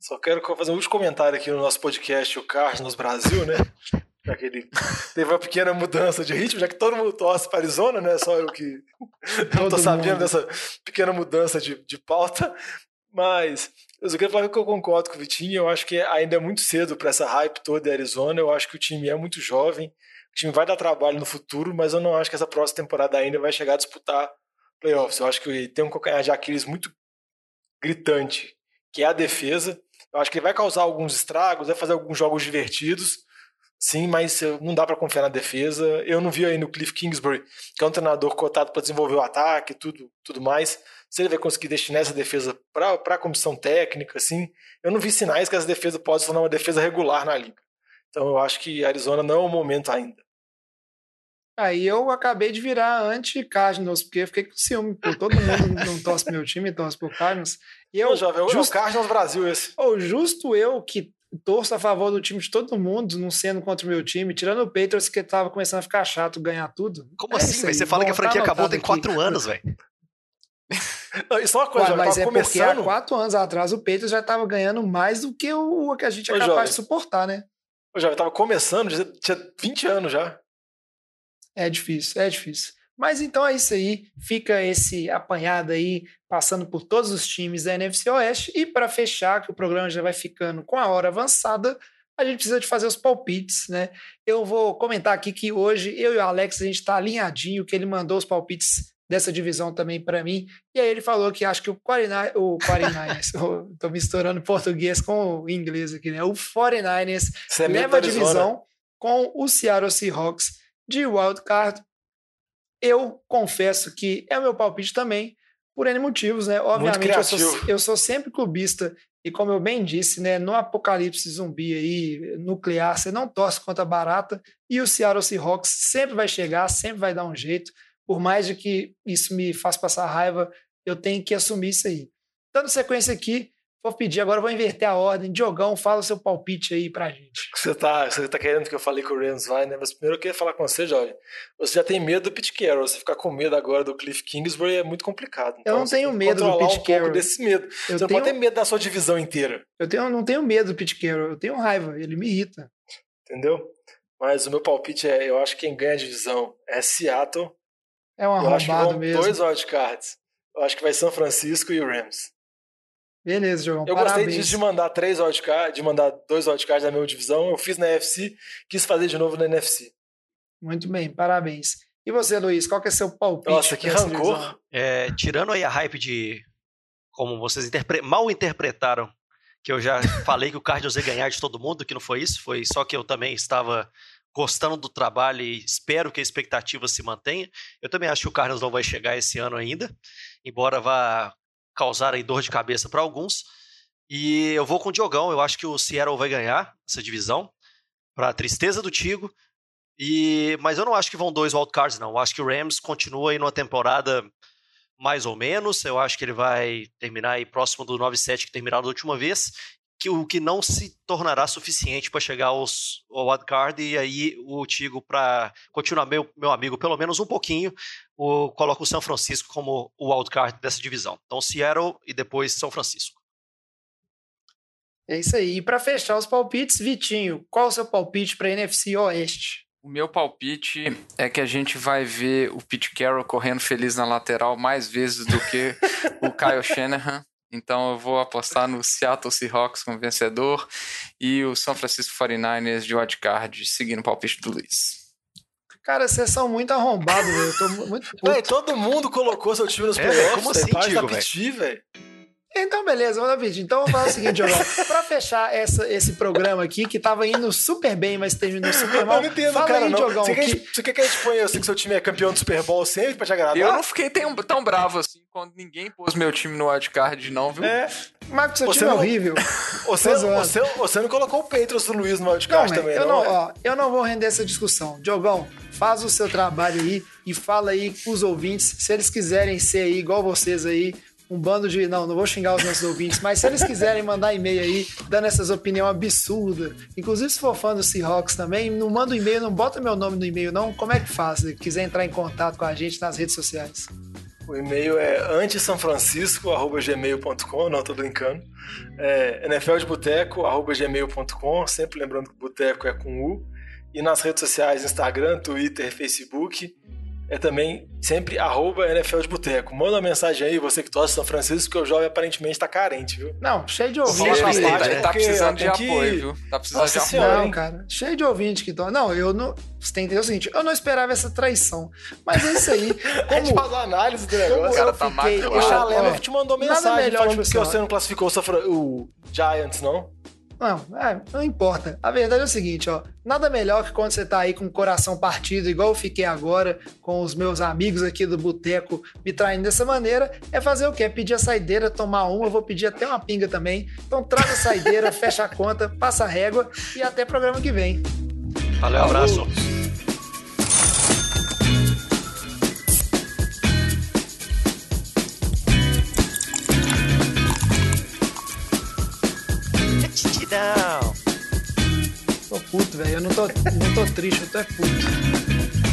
Só quero fazer um último comentário aqui no nosso podcast, o Cardinals Brasil, né? Já que ele teve uma pequena mudança de ritmo, já que todo mundo torce para Arizona, né? Só eu que não tô sabendo dessa pequena mudança de, de pauta. Mas eu só queria falar que eu concordo com o Vitinho. Eu acho que ainda é muito cedo para essa hype toda de Arizona. Eu acho que o time é muito jovem. O time vai dar trabalho no futuro, mas eu não acho que essa próxima temporada ainda vai chegar a disputar playoffs. Eu acho que tem um calcanhar de Aquiles muito gritante, que é a defesa. Eu acho que ele vai causar alguns estragos, vai fazer alguns jogos divertidos, sim, mas não dá para confiar na defesa. Eu não vi aí no Cliff Kingsbury, que é um treinador cotado para desenvolver o ataque tudo, tudo mais. Se ele vai conseguir destinar essa defesa para a comissão técnica, assim, eu não vi sinais que essa defesa pode se tornar uma defesa regular na liga. Então eu acho que Arizona não é o momento ainda. Aí eu acabei de virar anti-Cardinals, porque eu fiquei com ciúme, pô, todo mundo não torce pro meu time, torce pro Cardinals. E eu, Pô, jovem, just... é o Cardinals Brasil esse. Oh, justo eu que torço a favor do time de todo mundo, não sendo contra o meu time, tirando o Patriots, que tava começando a ficar chato ganhar tudo. Como É assim, velho? Você fala que a franquia tá acabou tem aqui. quatro anos, velho. Não, só uma coisa, Ué, mas é porque há começando. quatro anos atrás o Patriots já tava ganhando mais do que o, o que a gente é Ô, capaz jovem. de suportar, né? Eu já tava começando, já tinha 20 anos já. É difícil, é difícil. Mas então é isso aí. Fica esse apanhado aí, passando por todos os times da NFC Oeste. E para fechar, que o programa já vai ficando com a hora avançada, a gente precisa de fazer os palpites, né? Eu vou comentar aqui que hoje eu e o Alex a gente está alinhadinho, que ele mandou os palpites dessa divisão também para mim. E aí ele falou que acho que o 49ers, o 49ers, eu tô misturando português com o inglês aqui, né? O 49ers Você é leva a divisão com o Seattle Seahawks de wildcard. Eu confesso que é o meu palpite também, por N motivos, né? Obviamente, eu sou, eu sou sempre clubista, e como eu bem disse, né? No apocalipse zumbi aí, nuclear, você não torce contra a barata, e o Seattle Seahawks sempre vai chegar, sempre vai dar um jeito, por mais de que isso me faça passar raiva, eu tenho que assumir isso aí. Dando sequência aqui, vou pedir agora, vou inverter a ordem. Diogão, fala o seu palpite aí pra gente. Você tá, você tá querendo que eu falei que o Rams vai, né? Mas primeiro eu queria falar com você, jovem. Você já tem medo do Pete Carroll. Você ficar com medo agora do Cliff Kingsbury é muito complicado. Então, não você tenho medo do Pete um Carroll. desse medo. Eu você não tenho, pode ter medo da sua divisão inteira, eu tenho, não tenho medo do Pete Carroll, eu tenho raiva, ele me irrita. entendeu? Mas o meu palpite é, eu acho que quem ganha a divisão é Seattle. É um eu acho que arrombado vão mesmo. dois wildcards. Eu acho que vai São Francisco e Rams. Beleza, Diogão, Eu parabéns. gostei disso de mandar três wildcards, de mandar dois wildcards na mesma divisão. Eu fiz na NFC, quis fazer de novo na NFC. Muito bem, parabéns. E você, Luiz, qual que é seu palpite? Nossa, que rancor. É, tirando aí a hype de como vocês interpre- mal interpretaram, que eu já falei que o Cardinals ia ganhar de todo mundo, que não foi isso, foi só que eu também estava gostando do trabalho e espero que a expectativa se mantenha. Eu também acho que o Cardinals não vai chegar esse ano ainda, embora vá causar aí dor de cabeça para alguns. E eu vou com o Diogão, eu acho que o Seattle vai ganhar essa divisão, para tristeza do Tigo. E, mas eu não acho que vão dois wildcards, não. Eu acho que o Rams continua aí numa temporada mais ou menos. Eu acho que ele vai terminar aí próximo do 9-7 que terminaram da última vez. Que o que não se tornará suficiente para chegar aos, ao wildcard. E aí o Tigo, para continuar meu, meu amigo pelo menos um pouquinho, o, coloca o São Francisco como o wildcard dessa divisão. Então Seattle e depois São Francisco. É isso aí. E para fechar os palpites, Vitinho, qual o seu palpite para NFC Oeste? O meu palpite é que a gente vai ver o Pete Carroll correndo feliz na lateral mais vezes do que o Kyle Shanahan. Então eu vou apostar no Seattle Seahawks como vencedor e o São Francisco 49ers de wildcard, seguindo o palpite do Luiz. Cara, vocês são muito arrombados, velho. Eu tô mu- muito puto. Véi, todo mundo colocou seu time nos É, playoffs. como véi. assim, piti, velho. Então, beleza, Vitinho. Então, vamos fazer o seguinte, Diogão. Pra fechar essa, esse programa aqui, que tava indo super bem, mas terminou super mal. Eu não entendo, fala cara, aí, não. Diogão, Você, quer, que- que... você quer que a gente ponha, eu sei que seu time é campeão do Super Bowl sempre pra te agradar? Eu não fiquei tão, tão bravo assim quando ninguém pôs meu time no wildcard, não, viu? É, Marcos, seu Você time é não- horrível. você, você, você não colocou o Patriots do Luiz no wildcard também, eu não? não, é? ó, eu não vou render essa discussão. Diogão, faz o seu trabalho aí e fala aí pros ouvintes, se eles quiserem ser aí igual vocês aí, um bando de. Não, não vou xingar os nossos ouvintes, mas se eles quiserem mandar e-mail aí, dando essas opiniões absurdas, inclusive se for fã do Seahawks também, não manda um e-mail, não bota meu nome no e-mail, não. Como é que faz? Se quiser entrar em contato com a gente nas redes sociais. O e-mail é antisanfrancisco.gmail.com, não, tô brincando. É nfldeboteco.gmail.com, sempre lembrando que boteco é com U. E nas redes sociais, Instagram, Twitter, Facebook, é também sempre arroba NFL de Boteco. Manda uma mensagem aí, você que torce São Francisco, que o jovem aparentemente tá carente, viu? Não, cheio de Vamos ouvinte. lá, Ele, ele né? tá Porque precisando de que- apoio, viu? Tá precisando Nossa de apoio. Senhora, Não, hein? cara, cheio de ouvinte que estão. Não, eu não. Você tem que entender o seguinte: eu não esperava essa traição. Mas é isso aí. A gente Como, faz uma análise do negócio. cara eu tá fiquei. O Chalema ó, te mandou nada mensagem melhor, falando que assim, você não classificou o, Safra- o Giants, não? Não, é, não importa. A verdade é o seguinte, ó. Nada melhor que quando você tá aí com o coração partido, igual eu fiquei agora, com os meus amigos aqui do boteco me traindo dessa maneira, é fazer o quê? Pedir a saideira, tomar uma, eu vou pedir até uma pinga também. Então traz a saideira, fecha a conta, passa a régua e até programa que vem. Valeu, abraço. down. Tô puto, velho. Eu não tô, não tô triste, eu tô é puto.